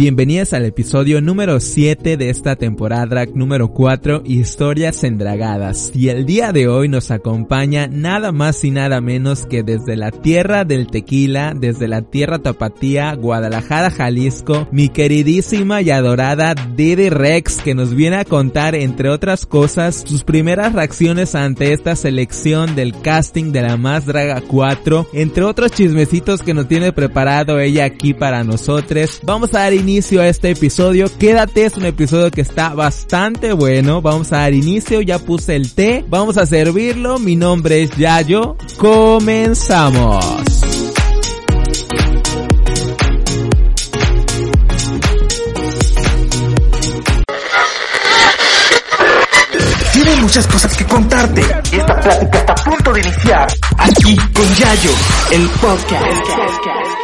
Bienvenidos al episodio número 7 de esta temporada número 4, Historias Endragadas. Y el día de hoy nos acompaña nada más y nada menos que desde la tierra del tequila, desde la tierra tapatía, Guadalajara, Jalisco, mi queridísima y adorada Didi Rex, que nos viene a contar, entre otras cosas, sus primeras reacciones ante esta selección del casting de la Más Draga 4, entre otros chismecitos que nos tiene preparado ella aquí para nosotros. Vamos a dar inicio a este episodio. Quédate, es un episodio que está bastante bueno. Vamos a dar inicio, ya puse el té. Vamos a servirlo. Mi nombre es Yayo. Comenzamos. Tiene muchas cosas que contarte. Esta plática está a punto de iniciar. Aquí con Yayo, el podcast.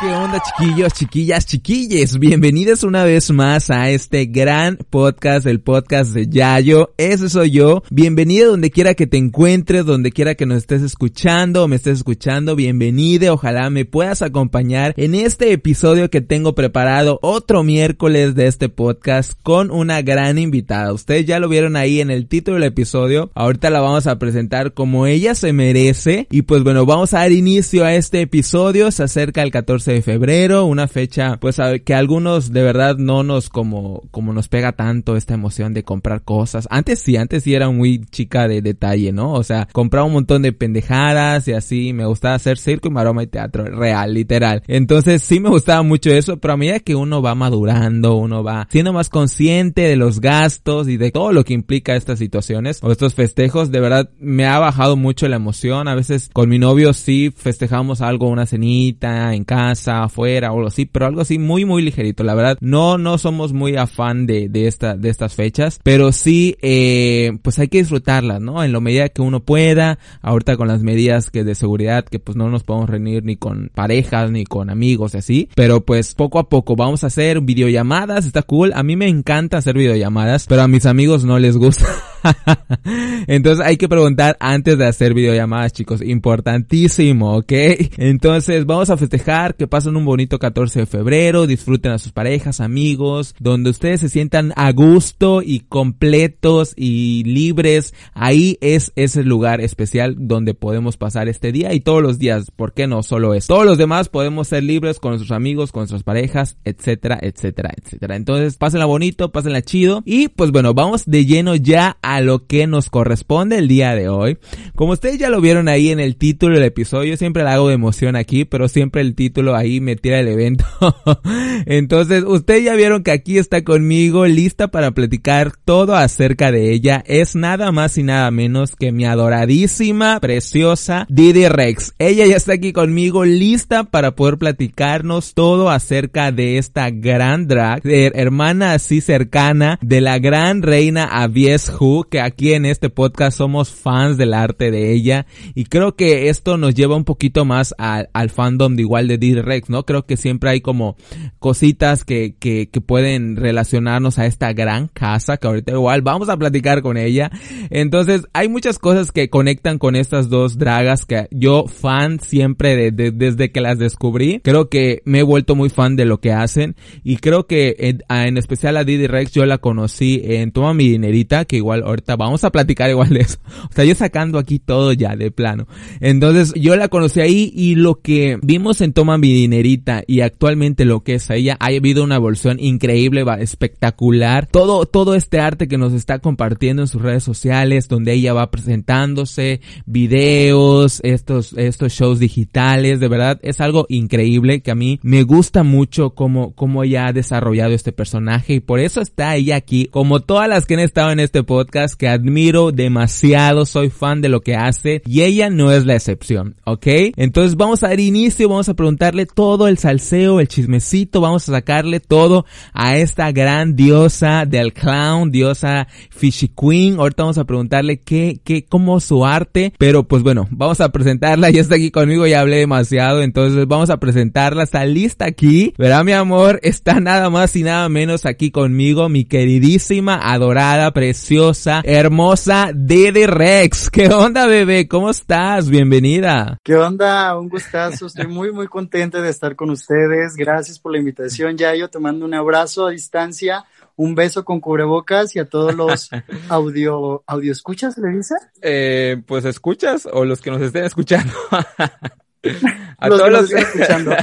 ¿Qué onda chiquillos, chiquillas, chiquilles? Bienvenidos una vez más a este gran podcast, el podcast de Yayo. Ese soy yo. Bienvenido donde quiera que te encuentres, donde quiera que nos estés escuchando o me estés escuchando. Bienvenido. Ojalá me puedas acompañar en este episodio que tengo preparado otro miércoles de este podcast con una gran invitada. Ustedes ya lo vieron ahí en el título del episodio. Ahorita la vamos a presentar como ella se merece. Y pues bueno, vamos a dar inicio a este episodio. Se acerca el 14 de febrero, una fecha pues que algunos de verdad no nos como como nos pega tanto esta emoción de comprar cosas. Antes sí, antes sí era muy chica de detalle, ¿no? O sea, compraba un montón de pendejadas y así, me gustaba hacer circo y maroma y teatro real, literal. Entonces sí me gustaba mucho eso, pero a medida que uno va madurando, uno va siendo más consciente de los gastos y de todo lo que implica estas situaciones o estos festejos, de verdad me ha bajado mucho la emoción. A veces con mi novio sí festejamos algo, una cenita en casa, afuera o algo así, pero algo así muy muy ligerito. La verdad, no no somos muy afán de, de esta de estas fechas, pero sí eh, pues hay que disfrutarlas, ¿no? En lo medida que uno pueda. Ahorita con las medidas que de seguridad que pues no nos podemos reunir ni con parejas ni con amigos y así, pero pues poco a poco vamos a hacer videollamadas, está cool. A mí me encanta hacer videollamadas, pero a mis amigos no les gusta. Entonces hay que preguntar antes de hacer videollamadas, chicos. Importantísimo, ¿ok? Entonces vamos a festejar, que pasen un bonito 14 de febrero, disfruten a sus parejas, amigos, donde ustedes se sientan a gusto y completos y libres. Ahí es ese lugar especial donde podemos pasar este día y todos los días. ¿Por qué no solo eso? Todos los demás podemos ser libres con nuestros amigos, con nuestras parejas, etcétera, etcétera, etcétera. Entonces pásenla bonito, pásenla chido y pues bueno, vamos de lleno ya a lo que nos corresponde el día de hoy. Como ustedes ya lo vieron ahí en el título del episodio, siempre la hago emoción aquí, pero siempre el título ahí me tira el evento. Entonces, ustedes ya vieron que aquí está conmigo, lista para platicar todo acerca de ella. Es nada más y nada menos que mi adoradísima, preciosa Didi Rex. Ella ya está aquí conmigo, lista para poder platicarnos todo acerca de esta gran drag, de hermana así cercana de la gran reina Avies Que aquí en este podcast somos fans del arte de ella y creo que esto nos lleva un poquito más al, al fandom de igual de Didi Rex, ¿no? Creo que siempre hay como cositas que, que, que pueden relacionarnos a esta gran casa que ahorita igual vamos a platicar con ella. Entonces hay muchas cosas que conectan con estas dos dragas que yo fan siempre de, de, desde que las descubrí. Creo que me he vuelto muy fan de lo que hacen y creo que en, en especial a Didi Rex yo la conocí en Toma mi dinerita que igual vamos a platicar igual de eso. O sea, yo sacando aquí todo ya de plano. Entonces yo la conocí ahí y lo que vimos en Toma mi dinerita y actualmente lo que es ella, ha habido una evolución increíble, espectacular. Todo, todo este arte que nos está compartiendo en sus redes sociales, donde ella va presentándose, videos, estos, estos shows digitales, de verdad es algo increíble que a mí me gusta mucho cómo, cómo ella ha desarrollado este personaje y por eso está ella aquí, como todas las que han estado en este podcast, que admiro demasiado, soy fan de lo que hace y ella no es la excepción, ¿ok? Entonces vamos a dar inicio, vamos a preguntarle todo el salseo, el chismecito, vamos a sacarle todo a esta gran diosa del clown, diosa Fishy Queen. Ahorita vamos a preguntarle qué, qué, cómo su arte, pero pues bueno, vamos a presentarla, ya está aquí conmigo, ya hablé demasiado, entonces vamos a presentarla, está lista aquí, ¿verdad mi amor? Está nada más y nada menos aquí conmigo, mi queridísima, adorada, preciosa, preciosa, hermosa Dede Rex. ¿Qué onda, bebé? ¿Cómo estás? Bienvenida. ¿Qué onda? Un gustazo. Estoy muy, muy contenta de estar con ustedes. Gracias por la invitación, Yayo. Te mando un abrazo a distancia un beso con cubrebocas y a todos los audio, audio escuchas, ¿le dice? Eh, pues escuchas o los que nos estén escuchando. a todos los que nos escuchando.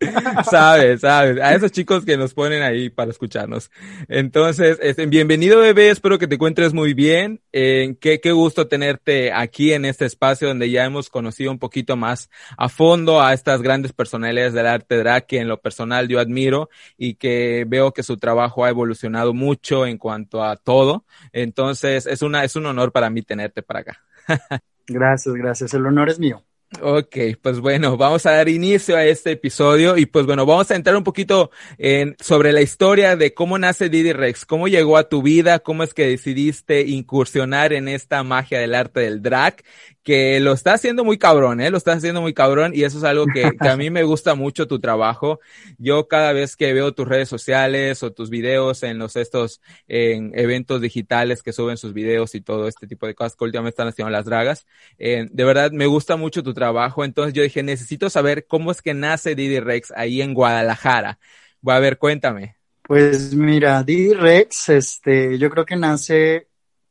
sabes, sabes, a esos chicos que nos ponen ahí para escucharnos. Entonces, este, bienvenido bebé, espero que te encuentres muy bien. Eh, qué, qué gusto tenerte aquí en este espacio donde ya hemos conocido un poquito más a fondo a estas grandes personalidades del arte drag que en lo personal yo admiro y que veo que su trabajo ha evolucionado mucho en cuanto a todo. Entonces, es una, es un honor para mí tenerte para acá. gracias, gracias. El honor es mío. Ok, pues bueno, vamos a dar inicio a este episodio y pues bueno, vamos a entrar un poquito en, sobre la historia de cómo nace Didi Rex, cómo llegó a tu vida, cómo es que decidiste incursionar en esta magia del arte del drag que lo está haciendo muy cabrón, ¿eh? Lo está haciendo muy cabrón y eso es algo que, a mí me gusta mucho tu trabajo. Yo cada vez que veo tus redes sociales o tus videos en los estos en eventos digitales que suben sus videos y todo este tipo de cosas que últimamente están haciendo las dragas, eh, de verdad me gusta mucho tu trabajo. Entonces yo dije, necesito saber cómo es que nace Didi Rex ahí en Guadalajara. Voy a ver, cuéntame. Pues mira, Didi Rex, este, yo creo que nace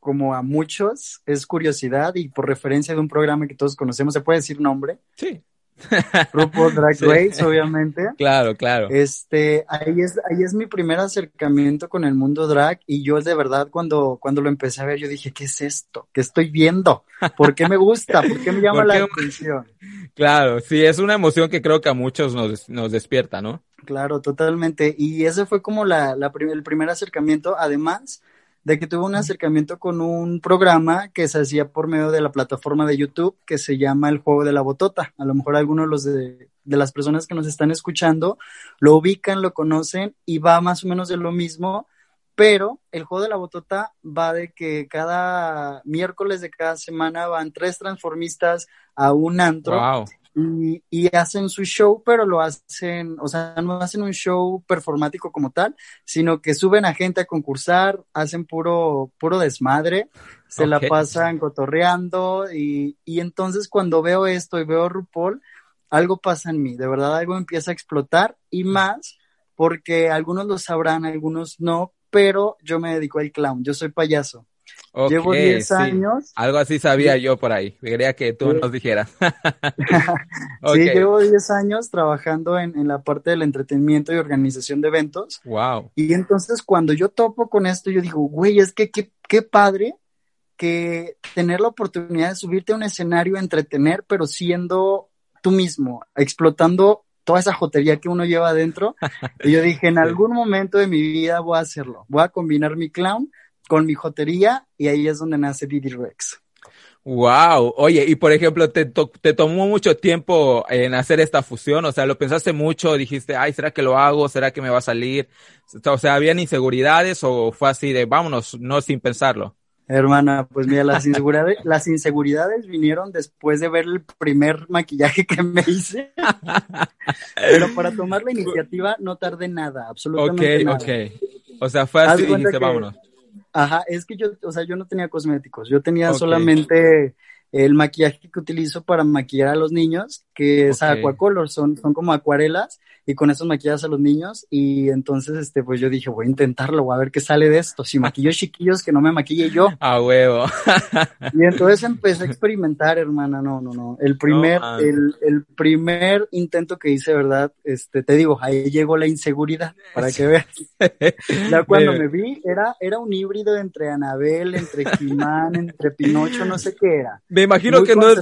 como a muchos, es curiosidad y por referencia de un programa que todos conocemos, ¿se puede decir nombre? Sí. Grupo Drag Race, obviamente. Claro, claro. Este, ahí es, ahí es mi primer acercamiento con el mundo drag y yo de verdad cuando, cuando lo empecé a ver yo dije, ¿qué es esto? ¿Qué estoy viendo? ¿Por qué me gusta? ¿Por qué me llama la atención? Claro, sí, es una emoción que creo que a muchos nos, nos despierta, ¿no? Claro, totalmente. Y ese fue como la, la el primer acercamiento. Además, de que tuve un acercamiento con un programa que se hacía por medio de la plataforma de YouTube que se llama El Juego de la Botota. A lo mejor algunos de, de las personas que nos están escuchando lo ubican, lo conocen y va más o menos de lo mismo, pero el Juego de la Botota va de que cada miércoles de cada semana van tres transformistas a un antro y, hacen su show, pero lo hacen, o sea, no hacen un show performático como tal, sino que suben a gente a concursar, hacen puro, puro desmadre, se la pasan cotorreando y, y entonces cuando veo esto y veo RuPaul, algo pasa en mí, de verdad algo empieza a explotar y más porque algunos lo sabrán, algunos no, pero yo me dedico al clown, yo soy payaso. Llevo 10 años. Algo así sabía yo por ahí. Quería que tú nos dijeras. Sí, llevo 10 años trabajando en, en, la parte del entretenimiento y organización de eventos. Wow. Y entonces cuando yo topo con esto, yo digo, güey, es que qué, qué padre que tener la oportunidad de subirte a un escenario, entretener, pero siendo tú mismo, explotando toda esa jotería que uno lleva adentro. y yo dije, en algún momento de mi vida voy a hacerlo. Voy a combinar mi clown con mi jotería y ahí es donde nace Didi Rex. Wow, oye, y por ejemplo, ¿te, ¿te tomó mucho tiempo en hacer esta fusión? O sea, ¿lo pensaste mucho? Dijiste, ay, ¿será que lo hago? ¿Será que me va a salir? O sea, ¿habían inseguridades o fue así de, vámonos, no sin pensarlo? Hermana, pues mira, las inseguridades, las inseguridades vinieron después de ver el primer maquillaje que me hice. Pero para tomar la iniciativa no tardé nada, absolutamente nada. Ok, ok. O sea, fue así y dijiste, vámonos. Ajá, es que yo, o sea, yo no tenía cosméticos, yo tenía solamente el maquillaje que utilizo para maquillar a los niños, que es aquacolor, son, son como acuarelas, y con eso maquillas a los niños, y entonces, este, pues yo dije, voy a intentarlo, voy a ver qué sale de esto, si maquillo chiquillos, que no me maquille yo. A huevo. y entonces empecé a experimentar, hermana, no, no, no, el primer, el, el, primer intento que hice, ¿verdad? Este, te digo, ahí llegó la inseguridad, para que veas. ya cuando me vi, era, era un híbrido entre Anabel, entre Jimán, entre Pinocho, no sé qué era. Me imagino que no es,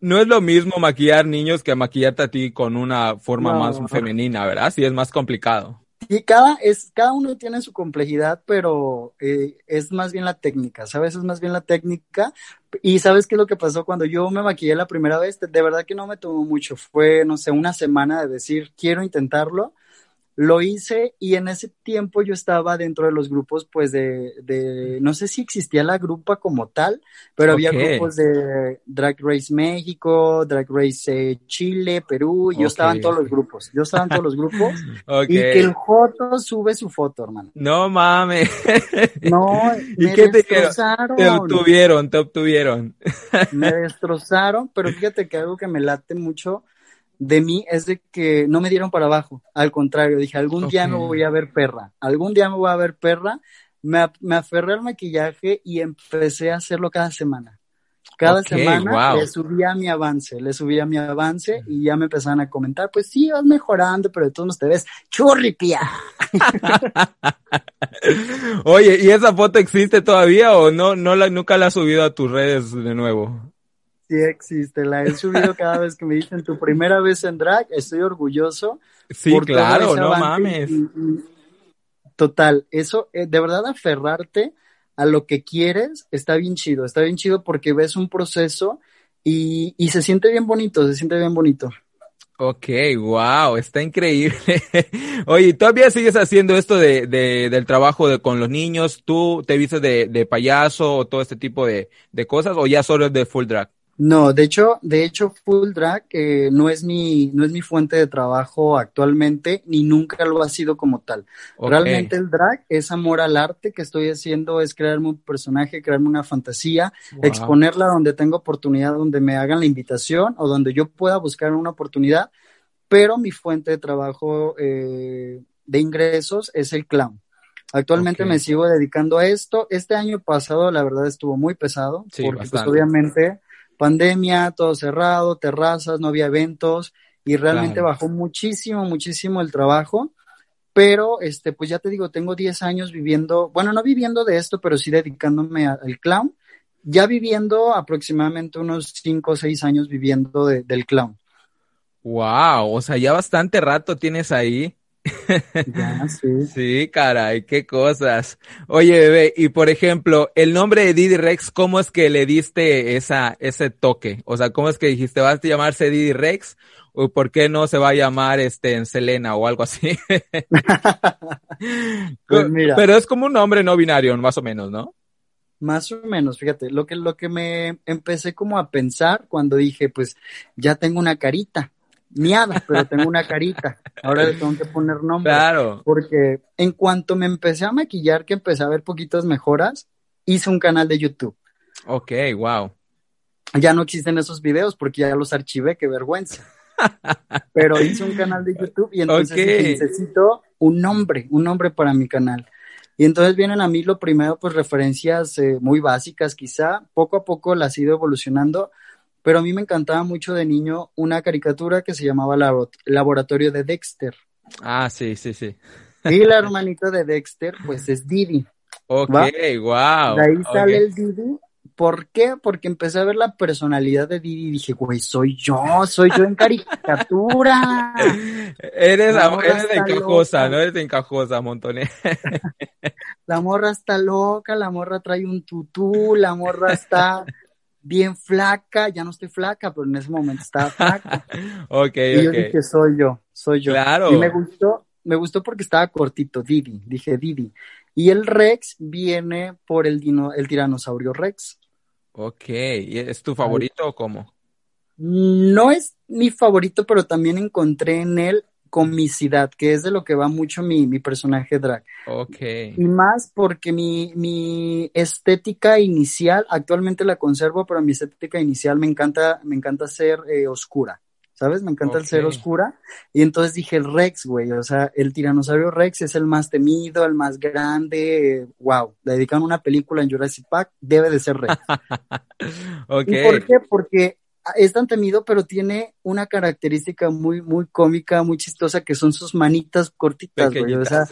no es lo mismo maquillar niños que maquillarte a ti con una forma más femenina, ¿verdad? Sí, es más complicado. Y cada, es, cada uno tiene su complejidad, pero eh, es más bien la técnica, ¿sabes? Es más bien la técnica. Y ¿sabes qué es lo que pasó cuando yo me maquillé la primera vez? De verdad que no me tomó mucho. Fue, no sé, una semana de decir, quiero intentarlo Lo hice y en ese tiempo yo estaba dentro de los grupos, pues de, de no sé si existía la grupa como tal, pero había grupos de Drag Race México, Drag Race eh, Chile, Perú, y yo estaba en todos los grupos, yo estaba en todos los grupos, Ok. y que el Joto sube su foto, hermano. No mames. No, ¿Y me qué te destrozaron. Te obtuvieron, te obtuvieron. me destrozaron, pero fíjate que algo que me late mucho de mí es de que no me dieron para abajo. Al contrario, dije, algún día me voy a ver perra, algún día me voy a ver perra. Me, me aferré al maquillaje y empecé a hacerlo cada semana. Cada semana wow. le subía mi avance, le subía mi avance y ya me empezaron a comentar, pues sí, vas mejorando, pero de todos modos te ves churripia. Oye, ¿y esa foto existe todavía o no, no la, nunca la has subido a tus redes de nuevo? Sí existe, la he subido cada vez que me dicen tu primera vez en drag, estoy orgulloso Sí, por claro, no mames. y- y- total, eso, eh, de verdad aferrarte a lo que quieres está bien chido, está bien chido porque ves un proceso y, y se siente bien bonito, se siente bien bonito. Ok, wow, está increíble. Oye, ¿todavía sigues haciendo esto de, de, del trabajo de, con los niños? ¿Tú te vistes de, de payaso o todo este tipo de, de cosas o ya solo es de full drag? No, de hecho, de hecho, Full Drag eh, no es mi, no es mi fuente de trabajo actualmente, ni nunca lo ha sido como tal. Realmente el drag es amor al arte que estoy haciendo, es crearme un personaje, crearme una fantasía, Wow. exponerla donde tenga oportunidad, donde me hagan la invitación o donde yo pueda buscar una oportunidad, pero mi fuente de trabajo eh, de ingresos es el clown. Actualmente me sigo dedicando a esto. Este año pasado, la verdad, estuvo muy pesado, Sí, porque pues obviamente pandemia, todo cerrado, terrazas, no había eventos y realmente Claro. bajó muchísimo, muchísimo el trabajo. Pero, este, pues ya te digo, tengo 10 años viviendo, bueno, no viviendo de esto, pero sí dedicándome a- al clown. Ya viviendo aproximadamente unos 5 o 6 años viviendo de- del clown. Wow, o sea, ya bastante rato tienes ahí. Ya, sí. Sí, caray, qué cosas. Oye, bebé, y por ejemplo, el nombre de Didi Rex, ¿cómo es que le diste esa, ese toque? O sea, ¿cómo es que dijiste, vas a llamarse Didi Rex? ¿O por qué no se va a llamar este en Selena o algo así? Pues mira. Pero es como un nombre no binario, más o menos, ¿no? Más o menos, fíjate, lo que, lo que me empecé como a pensar cuando dije, pues ya tengo una carita, miada, pero tengo una carita, ahora le tengo que poner nombre. Claro. Porque en cuanto me empecé a maquillar, que empecé a ver poquitas mejoras, hice un canal de YouTube. Ok, wow. Ya no existen esos videos porque ya los archivé, qué vergüenza. Pero hice un canal de YouTube y entonces necesito un nombre, un nombre para mi canal. Y entonces vienen a mí lo primero, pues referencias eh, muy básicas quizá, poco a poco las he ido evolucionando, pero a mí me encantaba mucho de niño una caricatura que se llamaba Labo- Laboratorio de Dexter. Ah, sí, sí, sí. Y la hermanita de Dexter, pues es Didi. Ok, ¿Va? wow. De ahí sale el Didi. ¿Por qué? Porque empecé a ver la personalidad de Didi y dije, güey, soy yo, soy yo en caricatura. Eres, La morra eres de encajosa, loca. no eres de encajosa, montones. La morra está loca, la morra trae un tutú, la morra está bien flaca, ya no estoy flaca, pero en ese momento estaba flaca. Ok, Y yo ok. dije, soy yo, soy yo. Claro. Y me gustó, me gustó porque estaba cortito, Didi, dije Didi. Y el Rex viene por el, dino, el tiranosaurio Rex. Ok, ¿y es tu favorito o cómo? No es mi favorito, pero también encontré en él comicidad, que es de lo que va mucho mi, mi personaje drag. Ok, Y más porque mi, mi estética inicial, actualmente la conservo, pero mi estética inicial me encanta, me encanta ser eh, oscura. ¿Sabes? Me encanta el ser oscura. Y entonces dije el Rex, güey. O sea, el tiranosaurio Rex es el más temido, el más grande. wow. Le dedican una película en Jurassic Park, debe de ser Rex. ok. ¿Y por qué? Porque es tan temido, pero tiene una característica muy, muy cómica, muy chistosa, que son sus manitas cortitas, güey. O sea,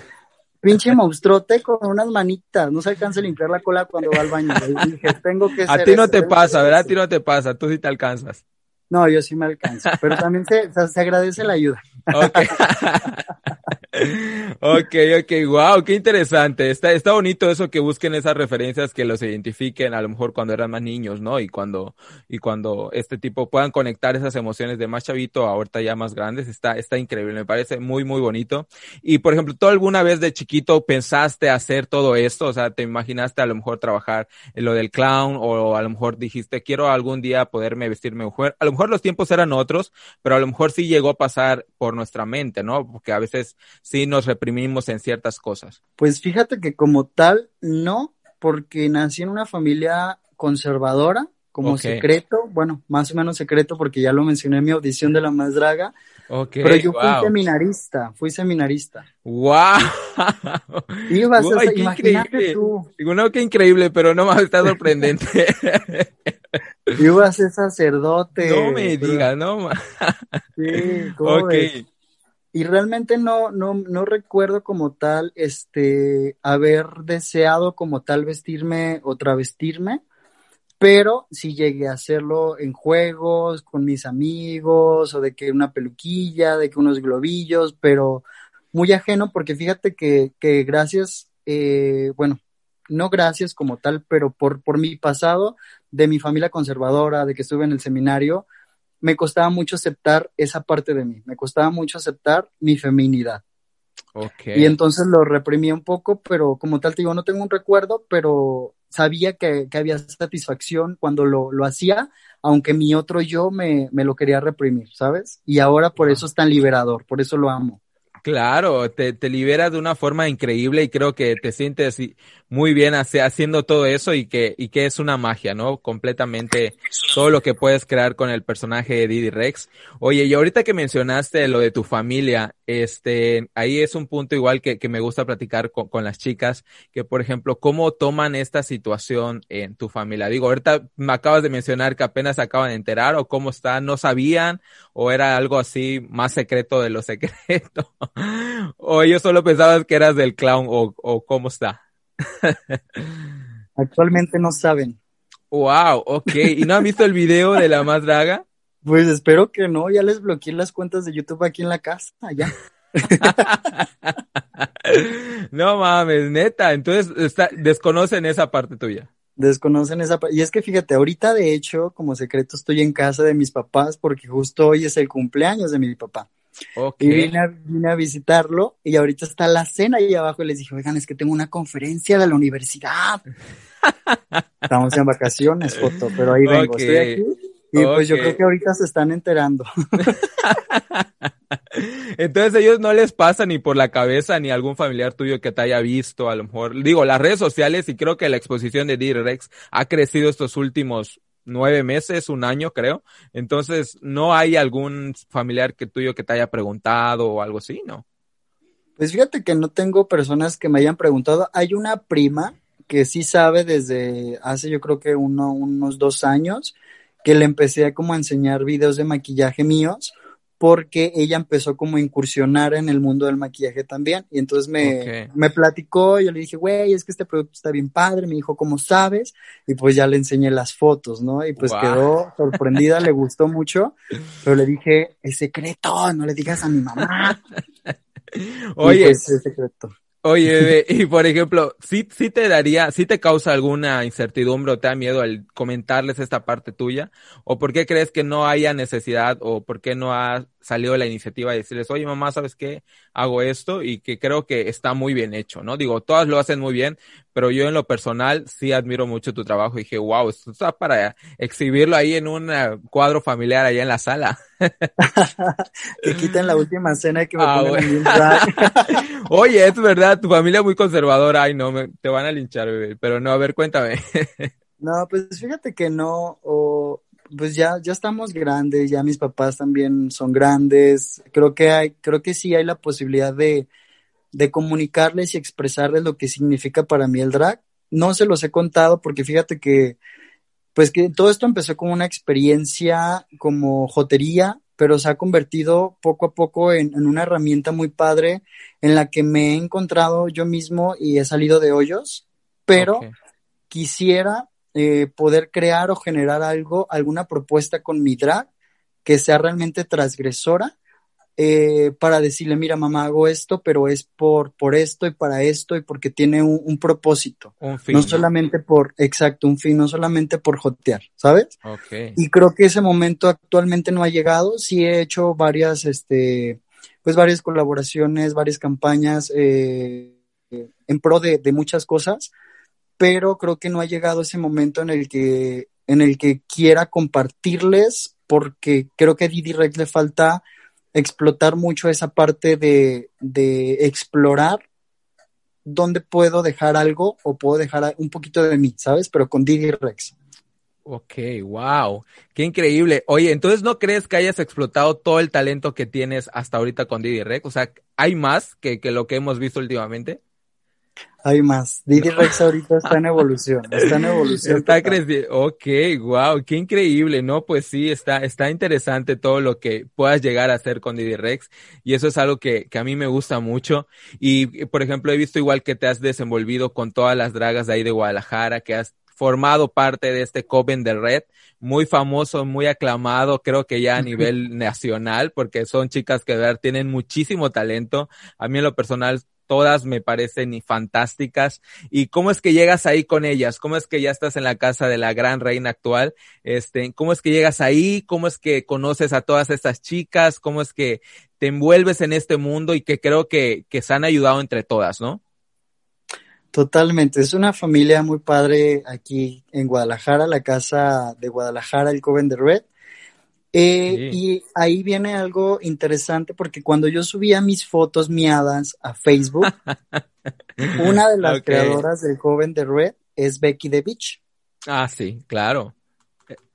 pinche monstruote con unas manitas. No se alcanza a limpiar la cola cuando va al baño. güey. Dije, tengo que A ti no te pasa, ¿verdad? A ti no te pasa, tú sí te alcanzas. No, yo sí me alcanzo. Pero también se, se, agradece la ayuda. Ok. ok, ok, wow, qué interesante. Está, está bonito eso que busquen esas referencias que los identifiquen a lo mejor cuando eran más niños, ¿no? Y cuando, y cuando este tipo puedan conectar esas emociones de más chavito a ahorita ya más grandes, está, está increíble, me parece muy, muy bonito. Y por ejemplo, ¿tú alguna vez de chiquito pensaste hacer todo esto? O sea, ¿te imaginaste a lo mejor trabajar en lo del clown o a lo mejor dijiste, quiero algún día poderme vestirme mujer? A lo mejor los tiempos eran otros, pero a lo mejor sí llegó a pasar por nuestra mente, ¿no? Porque a veces sí nos reprimimos en ciertas cosas. Pues fíjate que como tal, no, porque nací en una familia conservadora, como secreto, bueno, más o menos secreto porque ya lo mencioné en mi audición de la más draga, pero yo fui seminarista, fui seminarista. ¡Wow! Ibas a, imagínate tú. Digo, no, qué increíble, pero no más está sorprendente. Iba a ser sacerdote. No me digas, no. sí, ¿cómo Y realmente no, no, no recuerdo como tal, este, haber deseado como tal vestirme o travestirme pero sí llegué a hacerlo en juegos, con mis amigos, o de que una peluquilla, de que unos globillos, pero muy ajeno, porque fíjate que, que gracias, eh, bueno, no gracias como tal, pero por, por mi pasado de mi familia conservadora, de que estuve en el seminario, me costaba mucho aceptar esa parte de mí, me costaba mucho aceptar mi feminidad. Okay. Y entonces lo reprimí un poco, pero como tal te digo, no tengo un recuerdo, pero sabía que, que había satisfacción cuando lo, lo, hacía, aunque mi otro yo me, me, lo quería reprimir, ¿sabes? Y ahora por eso es tan liberador, por eso lo amo. Claro, te, te libera de una forma increíble y creo que te sientes muy bien haciendo todo eso y que, y que es una magia, ¿no? Completamente todo lo que puedes crear con el personaje de Didi Rex. Oye, y ahorita que mencionaste lo de tu familia, este, ahí es un punto igual que, que me gusta platicar con, con, las chicas, que por ejemplo, ¿cómo toman esta situación en tu familia? Digo, ahorita me acabas de mencionar que apenas se acaban de enterar o cómo está, no sabían o era algo así más secreto de lo secreto. o ellos solo pensabas que eras del clown o, o cómo está. Actualmente no saben. Wow, ok. ¿Y no han visto el video de la más draga? Pues espero que no, ya les bloqueé las cuentas de YouTube aquí en la casa, ya. no mames, neta. Entonces está, desconocen esa parte tuya. Desconocen esa parte. Y es que fíjate, ahorita de hecho, como secreto, estoy en casa de mis papás porque justo hoy es el cumpleaños de mi papá. Y vine a, visitarlo y ahorita está la cena ahí abajo y les dije, oigan, es que tengo una conferencia de la universidad. Estamos en vacaciones, foto, pero ahí vengo, estoy aquí. Y pues yo creo que ahorita se están enterando. Entonces ellos no les pasa ni por la cabeza ni algún familiar tuyo que te haya visto, a lo mejor. Digo, las redes sociales y creo que la exposición de D-Rex ha crecido estos últimos nueve meses, un año, creo. Entonces, ¿no hay algún familiar que tuyo que te haya preguntado o algo así, no? Pues fíjate que no tengo personas que me hayan preguntado. Hay una prima que sí sabe desde hace yo creo que uno, unos dos años que le empecé a como a enseñar videos de maquillaje míos porque ella empezó como a incursionar en el mundo del maquillaje también. Y entonces me, me platicó, yo le dije, güey, es que este producto está bien padre, me dijo, ¿cómo sabes? Y pues ya le enseñé las fotos, ¿no? Y pues quedó sorprendida, le gustó mucho, pero le dije, es secreto, no le digas a mi mamá. Oye, pues, es secreto. Oye, y por ejemplo, ¿sí, sí te daría, sí te causa alguna incertidumbre o te da miedo al comentarles esta parte tuya? ¿O por qué crees que no haya necesidad o por qué no ha salido la iniciativa de decirles, oye mamá, ¿sabes qué? Hago esto y que creo que está muy bien hecho, ¿no? Digo, todas lo hacen muy bien, pero yo en lo personal sí admiro mucho tu trabajo y dije, wow, esto está para exhibirlo ahí en un eh, cuadro familiar allá en la sala. que quiten la última cena y que me ah, Oye, es verdad, tu familia es muy conservadora, ay no, me, te van a linchar, bebé, pero no, a ver, cuéntame. no, pues fíjate que no, o pues ya, ya estamos grandes, ya mis papás también son grandes. Creo que hay, creo que sí hay la posibilidad de, de comunicarles y expresarles lo que significa para mí el drag. No se los he contado porque fíjate que, pues que todo esto empezó como una experiencia como jotería, pero se ha convertido poco a poco en, en una herramienta muy padre en la que me he encontrado yo mismo y he salido de hoyos, pero quisiera eh, poder crear o generar algo, alguna propuesta con mi drag que sea realmente transgresora eh, para decirle, mira, mamá, hago esto, pero es por, por esto y para esto y porque tiene un, propósito. Un fin. No solamente por, exacto, un fin, no solamente por jotear, ¿sabes? Okay. Y creo que ese momento actualmente no ha llegado. Sí he hecho varias, este, pues varias colaboraciones, varias campañas eh, en pro de, de muchas cosas, pero creo que no ha llegado ese momento en el que, en el que quiera compartirles porque creo que a Didi Rex le falta explotar mucho esa parte de, explorar dónde puedo dejar algo o puedo dejar un poquito de mí, ¿sabes? Pero con Didi Rex. Ok, wow, qué increíble. Oye, entonces no crees que hayas explotado todo el talento que tienes hasta ahorita con Didi Rex? O sea, ¿hay más que, que lo que hemos visto últimamente? Hay más. Didi Rex ahorita está en evolución, está en evolución. Está creciendo. Ok, wow, qué increíble, ¿no? Pues sí, está, está interesante todo lo que puedas llegar a hacer con Didi Rex y eso es algo que, que a mí me gusta mucho. Y, por ejemplo, he visto igual que te has desenvolvido con todas las dragas de ahí de Guadalajara, que has formado parte de este Coven de Red, muy famoso, muy aclamado, creo que ya a nivel nacional, porque son chicas que ver, tienen muchísimo talento. A mí en lo personal todas me parecen fantásticas. ¿Y cómo es que llegas ahí con ellas? ¿Cómo es que ya estás en la casa de la gran reina actual? Este, ¿cómo es que llegas ahí? ¿Cómo es que conoces a todas estas chicas? ¿Cómo es que te envuelves en este mundo y que creo que, que se han ayudado entre todas, ¿no? Totalmente, es una familia muy padre aquí en Guadalajara, la casa de Guadalajara, el Coven de Red. Eh, y ahí viene algo interesante porque cuando yo subía mis fotos miadas a Facebook, una de las creadoras del joven de Red es Becky the Beach. Ah, sí, claro.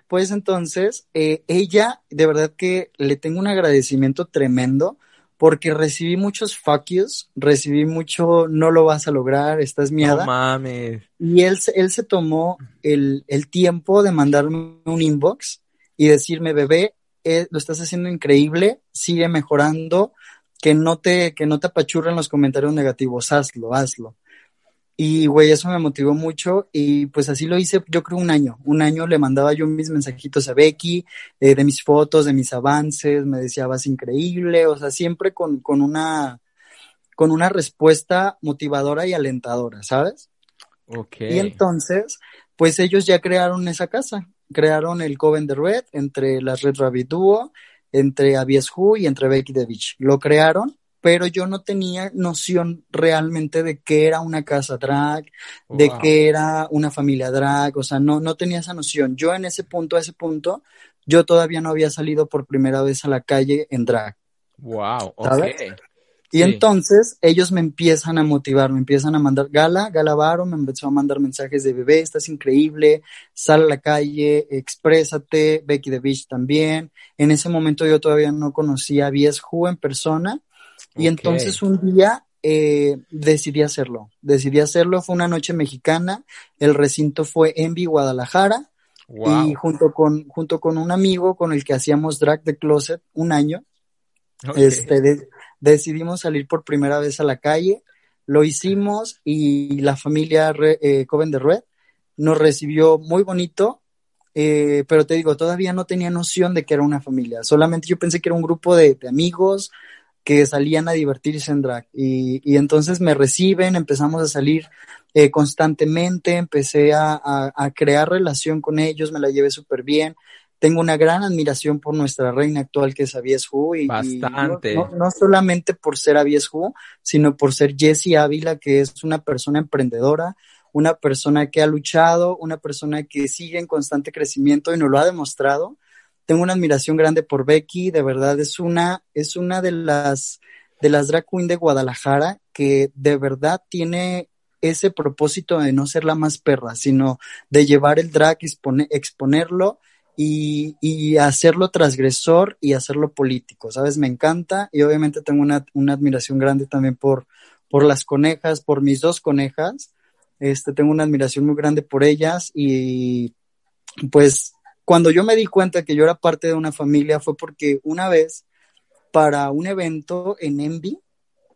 Pues entonces, eh, ella, de verdad que le tengo un agradecimiento tremendo porque recibí muchos fuck yous, recibí mucho no lo vas a lograr, estás miada. No mames. Y él, él se tomó el, el tiempo de mandarme un inbox y decirme, bebé, eh, lo estás haciendo increíble, sigue mejorando, que no te, que no te apachurren los comentarios negativos, hazlo, hazlo. Y, güey, eso me motivó mucho y pues así lo hice, yo creo un año. Un año le mandaba yo mis mensajitos a Becky, eh, de mis fotos, de mis avances, me decía, vas increíble, o sea, siempre con, con una, con una respuesta motivadora y alentadora, ¿sabes? Ok. Y entonces, pues ellos ya crearon esa casa crearon el Coven de Red entre las Red Rabbit Duo, entre Abies Who y entre Becky the Beach. Lo crearon, pero yo no tenía noción realmente de qué era una casa drag, de qué era una familia drag, o sea, no, no tenía esa noción. Yo en ese punto, a ese punto, yo todavía no había salido por primera vez a la calle en drag. Wow, okay. Y entonces ellos me empiezan a motivar, me empiezan a mandar, Gala, Gala Varo me empezó a mandar mensajes de bebé, estás increíble, sal a la calle, exprésate, Becky the Beach también. En ese momento yo todavía no conocía a Who en persona. Y entonces un día eh, decidí hacerlo. Decidí hacerlo, fue una noche mexicana, el recinto fue Envy Guadalajara. Y junto con, junto con un amigo con el que hacíamos Drag the Closet un año, este, de, decidimos salir por primera vez a la calle, lo hicimos y la familia eh, Coven de Red nos recibió muy bonito, eh, pero te digo, todavía no tenía noción de que era una familia, solamente yo pensé que era un grupo de, amigos que salían a divertirse en drag. Y, y entonces me reciben, empezamos a salir eh, constantemente, empecé a, a, crear relación con ellos, me la llevé súper bien, tengo una gran admiración por nuestra reina actual que es Abies Hu y, Bastante. no, solamente por ser Abies Hu, sino por ser Jessie Ávila, que es una persona emprendedora, una persona que ha luchado, una persona que sigue en constante crecimiento y nos lo ha demostrado. Tengo una admiración grande por Becky, de verdad es una, es una de las, de las drag queen de Guadalajara que de verdad tiene ese propósito de no ser la más perra, sino de llevar el drag, exponerlo y, hacerlo transgresor y hacerlo político, ¿sabes? Me encanta y obviamente tengo una, admiración grande también por, por las conejas, por mis dos conejas. Este, tengo una admiración muy grande por ellas y pues cuando yo me di cuenta que yo era parte de una familia fue porque una vez para un evento en Envy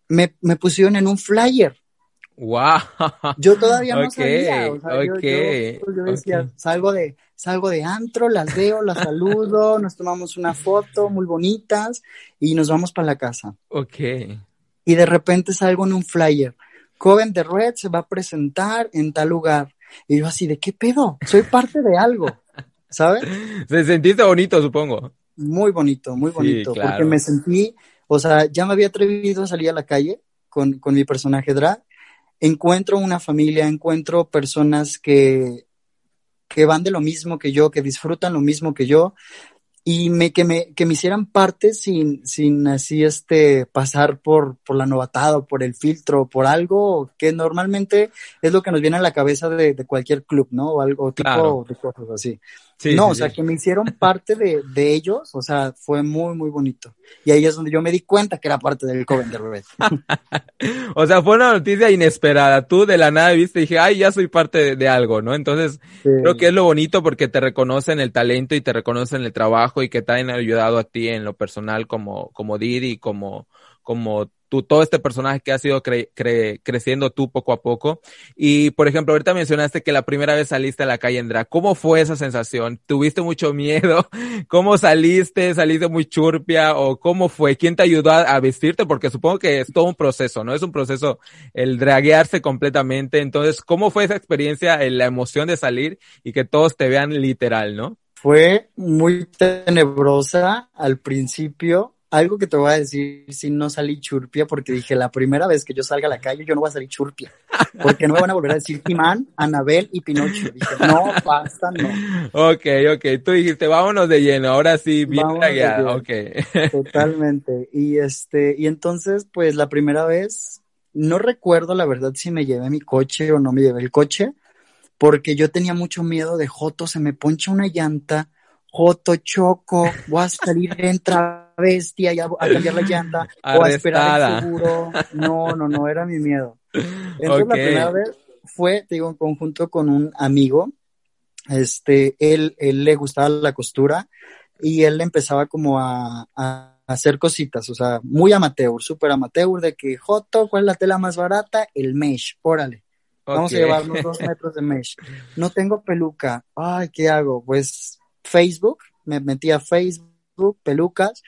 me pusieron en un flyer Wow. Yo todavía no sabía. O sea, yo, yo, decía, salgo de, salgo de antro, las veo, las saludo, nos tomamos una foto muy bonitas y nos vamos para la casa. Ok. Y de repente salgo en un flyer. Joven de Red se va a presentar en tal lugar. Y yo así, ¿de qué pedo? Soy parte de algo, ¿sabes? Se sentiste bonito, supongo. Muy bonito, muy bonito, porque me sentí, o sea, ya me había atrevido a salir a la calle con, con mi personaje drag encuentro una familia, encuentro personas que, que van de lo mismo que yo, que disfrutan lo mismo que yo, y me, que, me, que me hicieran parte sin, sin así este, pasar por, por la novatada o por el filtro, por algo que normalmente es lo que nos viene a la cabeza de, de cualquier club, ¿no? O algo tipo de cosas así no, o sea, que me hicieron parte de, de, ellos, o sea, fue muy, muy bonito. Y ahí es donde yo me di cuenta que era parte del Coven de Red. o sea, fue una noticia inesperada. Tú de la nada viste y dije, ay, ya soy parte de, algo, ¿no? Entonces, creo que es lo bonito porque te reconocen el talento y te reconocen el trabajo y que te han ayudado a ti en lo personal como, como Didi, como, como tú, todo este personaje que has ido creciendo tú poco a poco. Y, por ejemplo, ahorita mencionaste que la primera vez saliste a la calle en drag. ¿Cómo fue esa sensación? ¿Tuviste mucho miedo? ¿Cómo saliste? ¿Saliste muy churpia? ¿O cómo fue? ¿Quién te ayudó a, vestirte? Porque supongo que es todo un proceso, ¿no? Es un proceso el draguearse completamente. Entonces, ¿cómo fue esa experiencia, la emoción de salir y que todos te vean literal, ¿no? Fue muy tenebrosa al principio, algo que te voy a decir, si no salí churpia, porque dije, la primera vez que yo salga a la calle, yo no voy a salir churpia, porque no me van a volver a decir Timán, Anabel y Pinocho. Dije, no, basta, no. Ok, ok, tú dijiste, vámonos de lleno, ahora sí, bien ya, ok. Totalmente, y este, y entonces, pues la primera vez, no recuerdo la verdad si me llevé mi coche o no me llevé el coche, porque yo tenía mucho miedo de Joto, se me poncha una llanta, Joto, choco, voy a salir en bestia y a, cambiar la llanta o a esperar el seguro. No, no, no, era mi miedo. Entonces la primera vez fue, te digo, en conjunto con un amigo. Este, él, él le gustaba la costura y él empezaba como a, hacer cositas, o sea, muy amateur, súper amateur, de que, Joto, ¿cuál es la tela más barata? El mesh, órale. Vamos a llevarnos dos metros de mesh. No tengo peluca. Ay, ¿qué hago? Pues Facebook, me metí a Facebook, pelucas,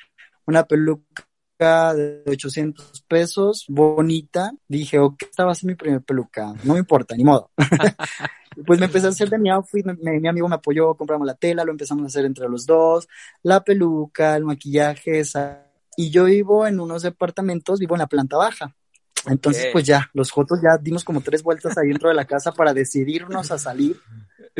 una peluca de 800 pesos, bonita. Dije, ok, esta va a ser mi primer peluca, no me importa, ni modo. pues me empecé a hacer de mi outfit, mi amigo me apoyó, compramos la tela, lo empezamos a hacer entre los dos, la peluca, el maquillaje, esa. y yo vivo en unos departamentos, vivo en la planta baja. Entonces, pues ya, los fotos ya dimos como tres vueltas ahí dentro de la casa para decidirnos a salir.